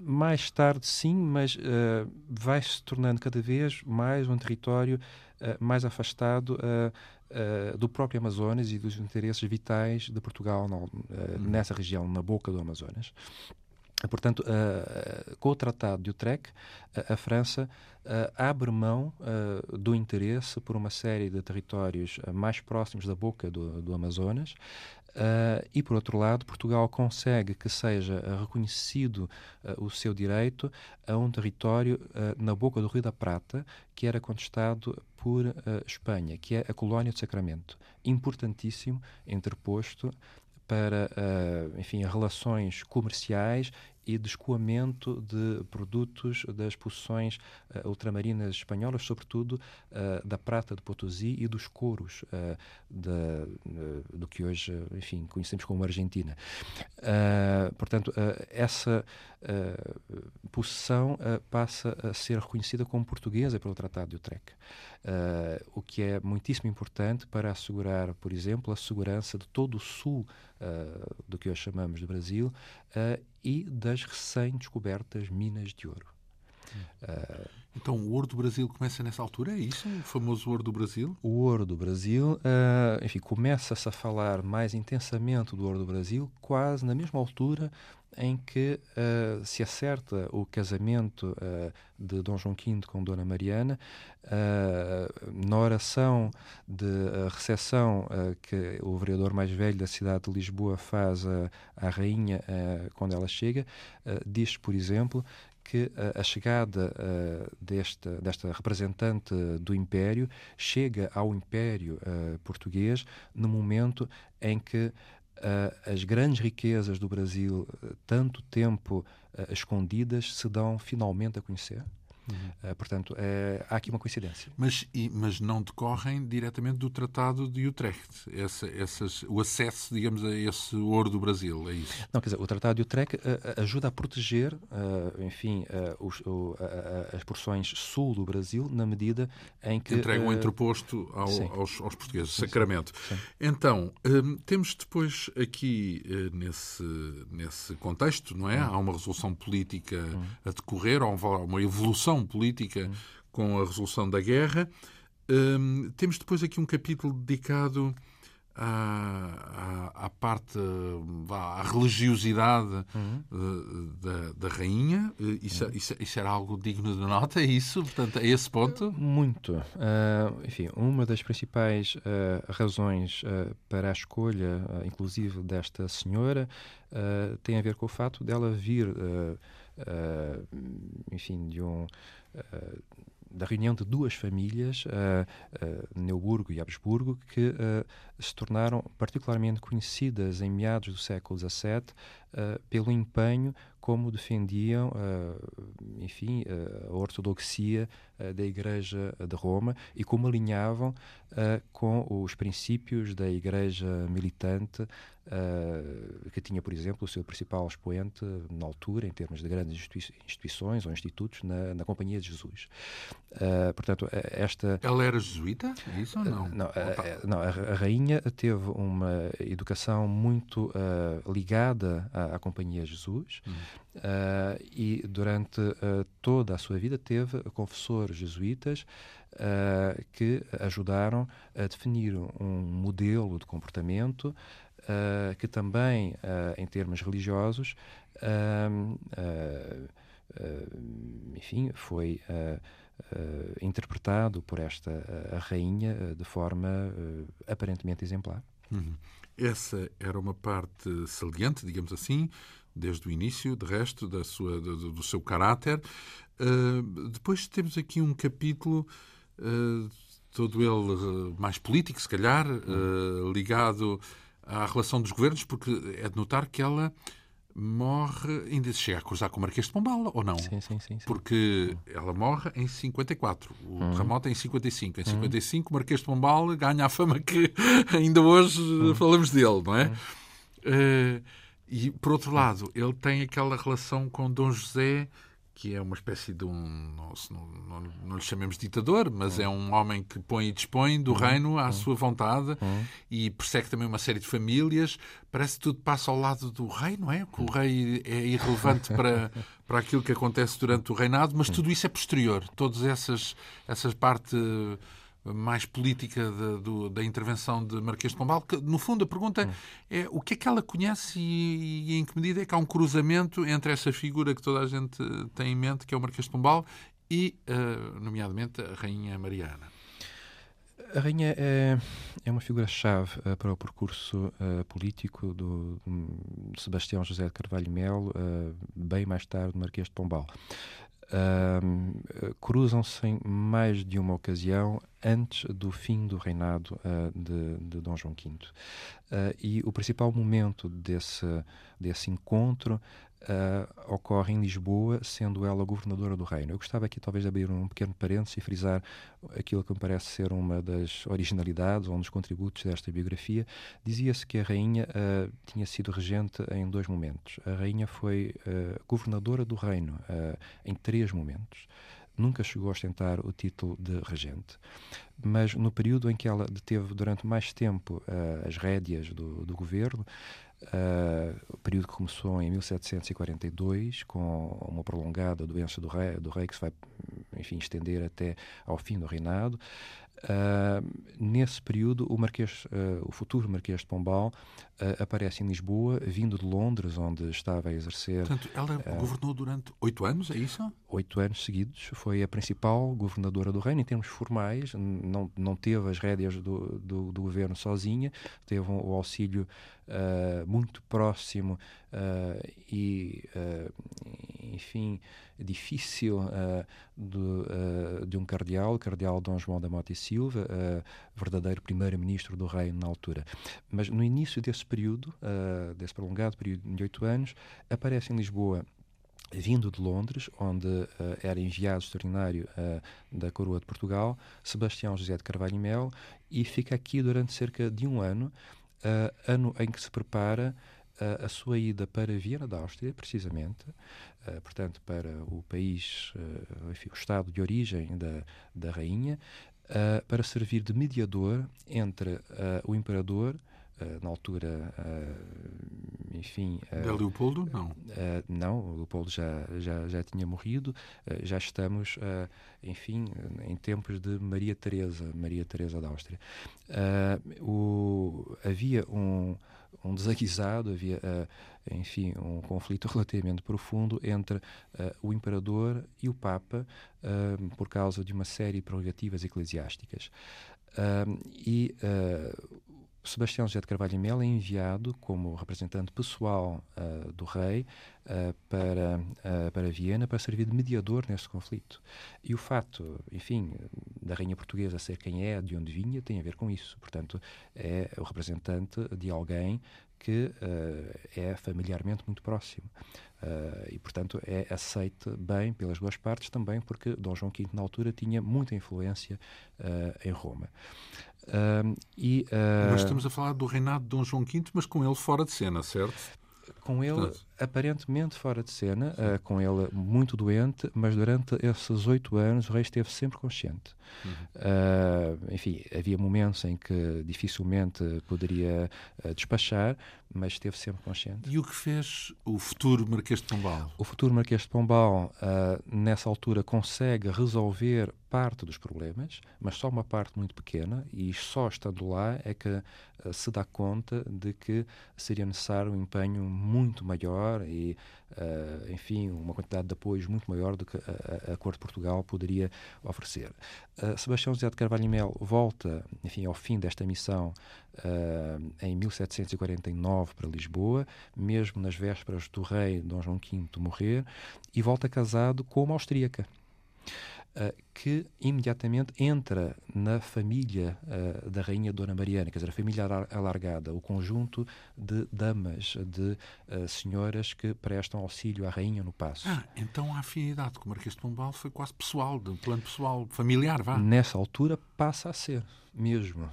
Mais tarde, sim, mas uh, vai se tornando cada vez mais um território uh, mais afastado uh, do próprio Amazonas e dos interesses vitais de Portugal hum. nessa região, na boca do Amazonas. Portanto, uh, com o Tratado de Utrecht, a, a França uh, abre mão uh, do interesse por uma série de territórios mais próximos da boca do, do Amazonas e, por outro lado, Portugal consegue que seja reconhecido o seu direito a um território na boca do Rio da Prata, que era contestado por Espanha, que é a colónia de Sacramento. Importantíssimo, interposto para, enfim, relações comerciais e de escoamento de produtos das posições uh, ultramarinas espanholas, sobretudo uh, da prata de Potosí e dos couros uh, de, do que hoje, enfim, conhecemos como Argentina. portanto, essa posição passa a ser reconhecida como portuguesa pelo Tratado de Utrecht, o que é muitíssimo importante para assegurar, por exemplo, a segurança de todo o sul do que hoje chamamos de Brasil e das recém-descobertas minas de ouro.
Uh, então o ouro do Brasil começa nessa altura, é isso? O famoso ouro do Brasil?
O ouro do Brasil, uh, enfim, começa-se a falar mais intensamente do ouro do Brasil quase na mesma altura em que uh, se acerta o casamento uh, de Dom João V com Dona Mariana, uh, na oração de recepção que o vereador mais velho da cidade de Lisboa faz à rainha quando ela chega, diz, por exemplo, que a chegada uh, desta, desta representante do Império chega ao Império uh, português no momento em que uh, as grandes riquezas do Brasil, tanto tempo escondidas, se dão finalmente a conhecer. Uhum. Uh, portanto, é, há aqui uma coincidência.
Mas, e, mas não decorrem diretamente do Tratado de Utrecht, essa, essas, o acesso, digamos, a esse ouro do Brasil, é isso?
Não, quer dizer, o Tratado de Utrecht uh, ajuda a proteger, uh, enfim, os, o, as porções sul do Brasil, na medida em que...
Entrega um entreposto ao, aos, aos, portugueses, sim, Sacramento. Sim, sim. Então, um, temos depois aqui, nesse, nesse contexto, não é? Hum. Há uma resolução política hum. a decorrer, há uma evolução política com a resolução da guerra. Um, temos depois aqui um capítulo dedicado à, à, à parte, à religiosidade uhum. da, da rainha. Isso, uhum. isso, isso, era algo digno de nota, é isso? Portanto, a esse ponto?
Muito. Uh, enfim, uma das principais uh, razões uh, para a escolha, inclusive, desta senhora, tem a ver com o fato dela vir, enfim, de um da reunião de duas famílias, uh, uh, Neuburgo e Habsburgo, que uh, se tornaram particularmente conhecidas em meados do século XVII pelo empenho como defendiam, enfim, a ortodoxia da Igreja de Roma e como alinhavam com os princípios da Igreja militante Uh, que tinha, por exemplo, o seu principal expoente na altura, em termos de grandes institui instituições ou institutos, na, na Companhia de Jesus. Uh, portanto, esta...
Ela era jesuíta? É isso ou não?
Uh, não, não a, a, rainha teve uma educação muito ligada à, à, Companhia de Jesus uhum. E durante toda a sua vida teve confessores jesuítas que ajudaram a definir um modelo de comportamento uh, que também, uh, em termos religiosos, uh, enfim, foi interpretado por esta rainha de forma aparentemente exemplar.
Uhum. Essa era uma parte saliente, digamos assim, desde o início, de resto, da sua, do, do seu caráter. depois temos aqui um capítulo todo ele mais político, se calhar, uh, ligado à relação dos governos, porque é de notar que ela morre, ainda se chega a cruzar com o Marquês de Pombal, ou não?
Sim, sim, sim. sim.
Porque ela morre em 54, o uhum. terremoto é em 55. Em 55 uhum. o Marquês de Pombal ganha a fama que ainda hoje uhum. falamos dele, não é? Uhum. Uh, e, por outro lado, ele tem aquela relação com Dom José que é uma espécie de um, não, não, não, lhe chamemos ditador, mas é um homem que põe e dispõe do uhum. reino à uhum. sua vontade uhum. e persegue também uma série de famílias. Parece que tudo passa ao lado do rei, não é? Que o rei é irrelevante para, para aquilo que acontece durante o reinado, mas tudo isso é posterior. Todas essas, essas partes mais política de, do, da intervenção de Marquês de Pombal, que no fundo a pergunta é o que é que ela conhece e, e, em que medida é que há um cruzamento entre essa figura que toda a gente tem em mente, que é o Marquês de Pombal, e, uh, nomeadamente, a Rainha Mariana.
A Rainha é, é uma figura-chave uh, para o percurso uh, político do, do, Sebastião José de Carvalho Melo, uh, bem mais tarde Marquês de Pombal. Cruzam-se em mais de uma ocasião antes do fim do reinado de, de Dom João V. e o principal momento desse, desse encontro uh, ocorre em Lisboa, sendo ela governadora do reino. Eu gostava aqui talvez de abrir um pequeno parênteses e frisar aquilo que me parece ser uma das originalidades ou um dos contributos desta biografia. Dizia-se que a rainha uh, tinha sido regente em dois momentos. A rainha foi uh, governadora do reino em três momentos nunca chegou a ostentar o título de regente. Mas no período em que ela deteve durante mais tempo uh, as rédeas do, do governo, Uh, o período que começou em 1742, com uma prolongada doença do rei, do rei que se vai, enfim, estender até ao fim do reinado. Uh, nesse período, o, Marquês, uh, o futuro Marquês de Pombal aparece em Lisboa, vindo de Londres, onde estava a exercer.
Portanto, ela governou durante oito anos, é isso?
Oito anos seguidos. Foi a principal governadora do reino, em termos formais. Não, não teve as rédeas do, do, do governo sozinha, teve um, o auxílio muito próximo e, enfim, difícil do, de um cardeal, o cardeal Dom João da Mota e Silva, verdadeiro primeiro-ministro do reino na altura. Mas no início desse período, uh, desse prolongado período de oito anos, aparece em Lisboa vindo de Londres, onde uh, era enviado extraordinário uh, da coroa de Portugal, Sebastião José de Carvalho e Mel, e fica aqui durante cerca de um ano, uh, ano em que se prepara a sua ida para Viena da Áustria, precisamente, portanto, para o país, enfim, o estado de origem da, da rainha, para servir de mediador entre o imperador eh, na altura, uh, enfim...
Da Leopoldo, não?
não, o Leopoldo já, já, já tinha morrido, já estamos, enfim, em tempos de Maria Teresa, Maria Teresa da Áustria. o, havia um um desaguisado, havia, uh, enfim, um conflito relativamente profundo entre uh, o imperador e o Papa uh, por causa de uma série de prerrogativas eclesiásticas. e Sebastião José de Carvalho Melo é enviado como representante pessoal uh, do rei uh, para, uh, para Viena para servir de mediador neste conflito. E o fato, enfim, da rainha portuguesa ser quem é, de onde vinha, tem a ver com isso. Portanto, é o representante de alguém que é familiarmente muito próximo. e, portanto, é aceite bem pelas duas partes também, porque Dom João V, na altura, tinha muita influência em Roma.
Uh, e, uh, Nós estamos a falar do reinado de Dom João V, mas com ele fora de cena, certo?
Com ele Portanto, aparentemente fora de cena, uh, com ele muito doente, mas durante esses oito anos o rei esteve sempre consciente. Uhum. Uh, enfim, havia momentos em que dificilmente poderia uh, despachar, mas esteve sempre consciente.
E o que fez o futuro Marquês de Pombal?
O futuro Marquês de Pombal, nessa altura, consegue resolver parte dos problemas, mas só uma parte muito pequena, e só estando lá é que se dá conta de que seria necessário um empenho muito maior maior e, uh, enfim, uma quantidade de apoios muito maior do que a, a Corte de Portugal poderia oferecer. Uh, Sebastião José de Carvalho e Mel volta, enfim, ao fim desta missão uh, em 1749 para Lisboa, mesmo nas vésperas do rei Dom João V morrer, e volta casado com uma austríaca. Uh, que imediatamente entra na família uh, da Rainha Dona Mariana, quer dizer, a família alargada, o conjunto de damas, de uh, senhoras que prestam auxílio à Rainha no passo.
Ah, então a afinidade com o Marquês de Pombal foi quase pessoal, de um plano pessoal, familiar, vá.
Nessa altura passa a ser mesmo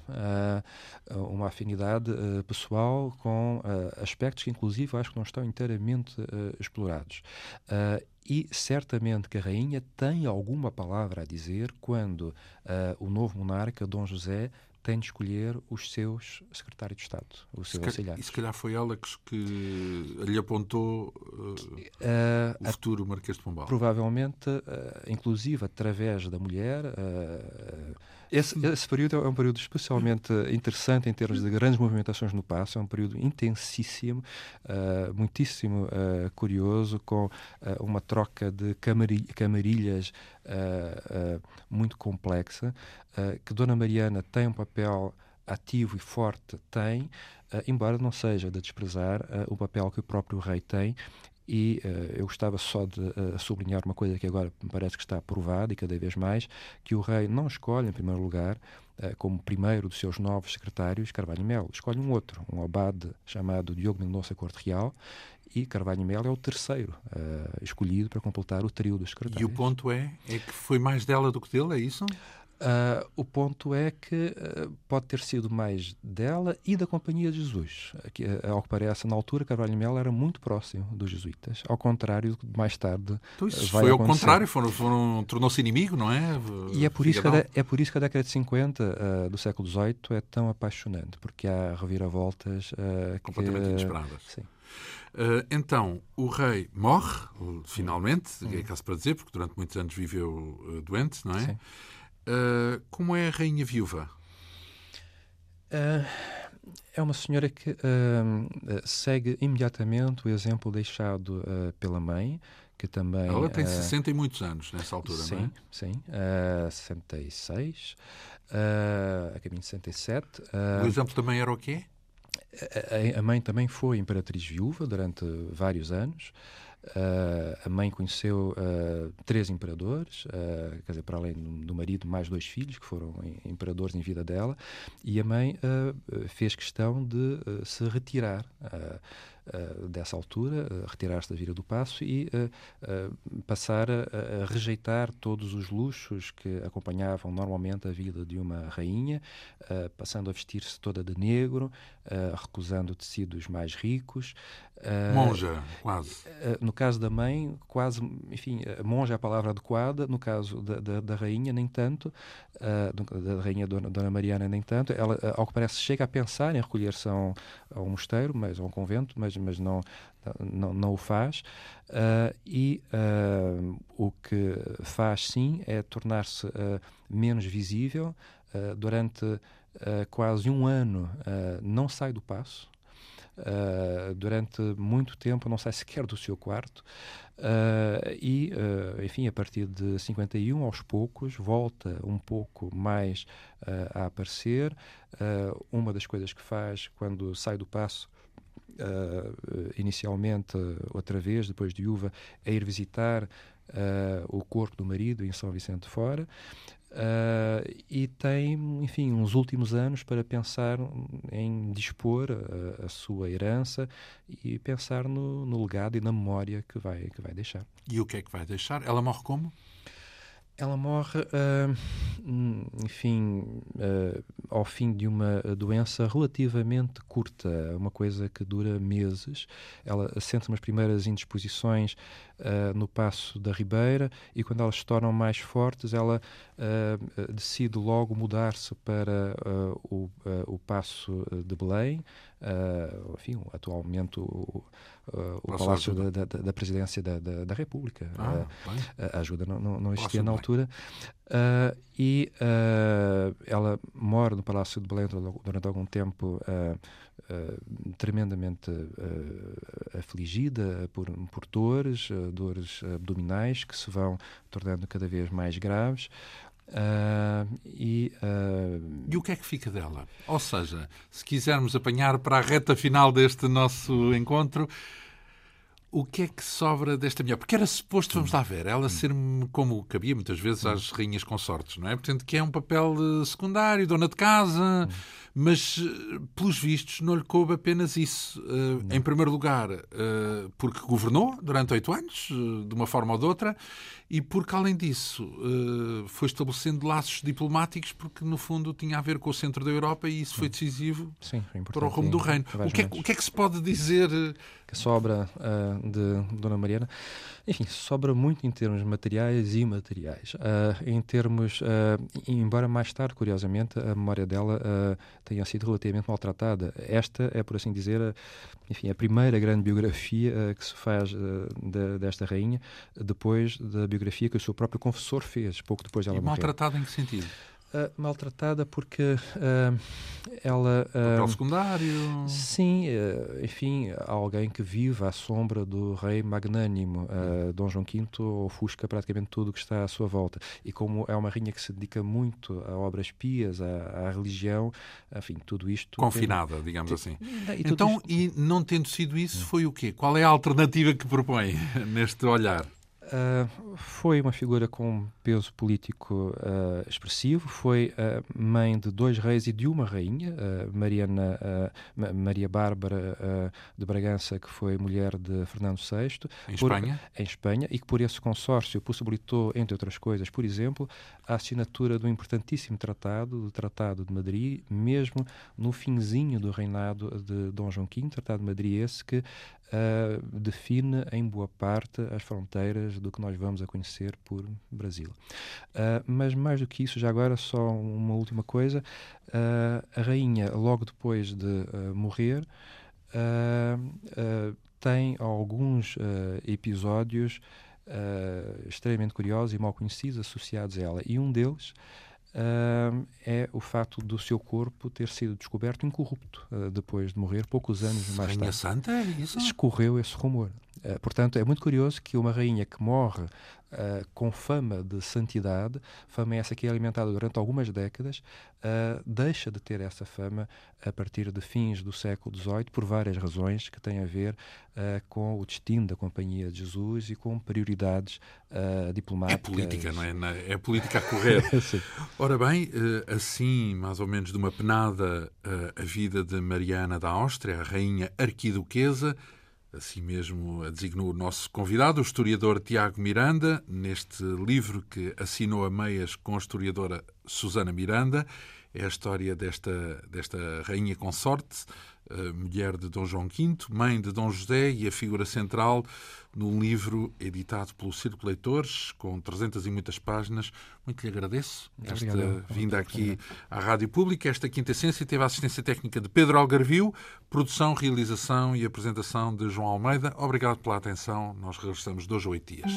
uma afinidade pessoal com aspectos que, inclusive, acho que não estão inteiramente explorados e certamente que a rainha tem alguma palavra a dizer quando uh, o novo monarca, Dom José, tem de escolher os seus secretários de Estado, os seus auxiliares.
E se calhar foi ela que, que lhe apontou uh, uh, o futuro Marquês de Pombal.
Provavelmente, uh, inclusive através da mulher. Esse, esse, período é um período especialmente interessante em termos de grandes movimentações no passo, é um período intensíssimo, muitíssimo curioso, com uma troca de camarilhas muito complexa, que Dona Mariana tem um papel papel ativo e forte tem, uh, embora não seja de desprezar uh, o papel que o próprio rei tem. E uh, eu gostava só de sublinhar uma coisa que agora me parece que está aprovada e cada vez mais, que o rei não escolhe, em primeiro lugar, como primeiro dos seus novos secretários, Carvalho Melo. Escolhe um outro, um abade chamado Diogo Mendonça Corte Real, e Carvalho Melo é o terceiro uh, escolhido para completar o trio dos secretários.
E o ponto é, é que foi mais dela do que dele, é isso?
Uh, o ponto é que uh, pode ter sido mais dela e da Companhia de Jesus. Que, uh, ao que parece, na altura, Carvalho Melo era muito próximo dos jesuítas, ao contrário do que mais tarde
então, isso Foi ao contrário, foram, foram tornou-se inimigo, não é?
E é por, isso que a, é por isso que a década de 50 do século XVIII é tão apaixonante, porque há reviravoltas
completamente
que,
inesperadas. Sim. Uh, então, o rei morre, finalmente, hum. é caso para dizer, porque durante muitos anos viveu uh, doente, não é? Sim. Uh, como é a Rainha Viúva?
Uh, é uma senhora que uh, segue imediatamente o exemplo deixado pela mãe, que também...
Ela tem 60 e muitos anos nessa altura,
sim,
não é?
Sim, uh, 66, uh, a caminho de 67.
o exemplo também era o quê?
A, a mãe também foi imperatriz viúva durante vários anos. Uh, a mãe conheceu uh, três imperadores, uh, quer dizer, para além do marido, mais dois filhos que foram imperadores em vida dela, e a mãe fez questão de se retirar dessa altura, retirar-se da Vila do Passo e passar a, a, rejeitar todos os luxos que acompanhavam normalmente a vida de uma rainha, passando a vestir-se toda de negro, recusando tecidos mais ricos.
Monja, quase.
no caso da mãe, quase, enfim, monja é a palavra adequada, no caso da, da, da rainha, nem tanto, uh, da rainha Dona, Dona Mariana, nem tanto. Ela, ao que parece, chega a pensar em recolher-se a, um, a um mosteiro, mas, a um convento, mas, mas não, não, não o faz. E o que faz, sim, é tornar-se menos visível. durante quase um ano não sai do passo. Uh, durante muito tempo não sai sequer do seu quarto uh, e, uh, enfim, a partir de 51, aos poucos, volta um pouco mais a aparecer. uma das coisas que faz quando sai do passo inicialmente, outra vez, depois de Uva, é ir visitar o corpo do marido em São Vicente Fora. Uh, e tem, enfim, uns últimos anos para pensar em dispor a, a sua herança e pensar no, no, legado e na memória que vai, que vai deixar.
E o que é que vai deixar? Ela morre como?
Ela morre, uh, enfim, uh, ao fim de uma doença relativamente curta, uma coisa que dura meses. Ela sente umas primeiras indisposições uh, no Passo da Ribeira e quando elas se tornam mais fortes, ela decide logo mudar-se para o, o Passo de Belém, enfim, atualmente o, o Palácio da, da, da, Presidência da, da, da República. Ah, a ajuda não, não, não existia na altura. Uh, e uh, ela mora no Palácio de Belém durante algum tempo uh, tremendamente afligida por, por dores, dores abdominais que se vão tornando cada vez mais graves. Uh,
e, uh... e o que é que fica dela? Ou seja, se quisermos apanhar para a reta final deste nosso encontro, o que é que sobra desta mulher? Porque era suposto, vamos lá ver, ela ser como cabia muitas vezes às rainhas consortes, não é? Portanto, que é um papel eh, secundário, dona de casa, mas eh, pelos vistos não lhe coube apenas isso. Uh, em primeiro lugar, porque governou durante oito anos, de uma forma ou de outra, e porque, além disso, foi estabelecendo laços diplomáticos, porque no fundo tinha a ver com o centro da Europa e isso foi decisivo
Sim,
para o rumo do reino. O que, é, o que, é, que se pode dizer?
Que sobra de Dona Mariana? Enfim, sobra muito em termos materiais e imateriais. em termos, embora mais tarde, curiosamente, a memória dela tenha sido relativamente maltratada. Esta é, por assim dizer, a, enfim, a primeira grande biografia uh, que se faz uh, de, desta rainha, depois da biografia que o seu próprio confessor fez, pouco depois dela
e
morrer.
maltratada em que sentido?
Uh, maltratada porque uh, ela.
Uh, Papel secundário?
Sim, enfim, alguém que vive à sombra do rei magnânimo. Dom João V ofusca praticamente tudo o que está à sua volta. E como é uma rainha que se dedica muito a obras pias, à, à religião, enfim, tudo isto.
Confinada, tem... digamos assim. E então, isto... e não tendo sido isso, foi o quê? Qual é a alternativa que propõe neste olhar?
Uh, foi uma figura com peso político uh, expressivo, foi uh, mãe de dois reis e de uma rainha, Mariana, Maria Bárbara de Bragança, que foi mulher de Fernando VI.
Em por, Espanha?
Em Espanha, e que por esse consórcio possibilitou, entre outras coisas, por exemplo, a assinatura do importantíssimo tratado, do Tratado de Madrid, mesmo no finzinho do reinado de Dom João V, Tratado de Madrid esse que define em boa parte as fronteiras do que nós vamos a conhecer por Brasil. Uh, mas mais do que isso, já agora só uma última coisa, uh, a rainha, logo depois de uh, morrer, tem alguns episódios extremamente curiosos e mal conhecidos associados a ela. E um deles Uh, é o fato do seu corpo ter sido descoberto incorrupto uh, depois de morrer, poucos anos mais tarde.
Santa é isso?
Escorreu esse rumor. Uh, portanto, é muito curioso que uma rainha que morre uh, com fama de santidade, fama essa que é alimentada durante algumas décadas, uh, deixa de ter essa fama a partir de fins do século XVIII por várias razões que têm a ver uh, com o destino da Companhia de Jesus e com prioridades diplomáticas.
É política, não é? É política a correr. Ora bem, assim, mais ou menos de uma penada, a vida de Mariana da Áustria, a rainha arquiduquesa, Assim mesmo a designou o nosso convidado, o historiador Tiago Miranda, neste livro que assinou a meias com a historiadora Susana Miranda. É a história desta, desta rainha consorte, mulher de Dom João V, mãe de Dom José e a figura central num livro editado pelo Círculo Leitores, com 300 e muitas páginas. Muito lhe agradeço esta Obrigado. vinda aqui à Rádio Pública. Esta quinta essência teve a assistência técnica de Pedro Algarvio, produção, realização e apresentação de João Almeida. Obrigado pela atenção. Nós regressamos dois ou oito dias.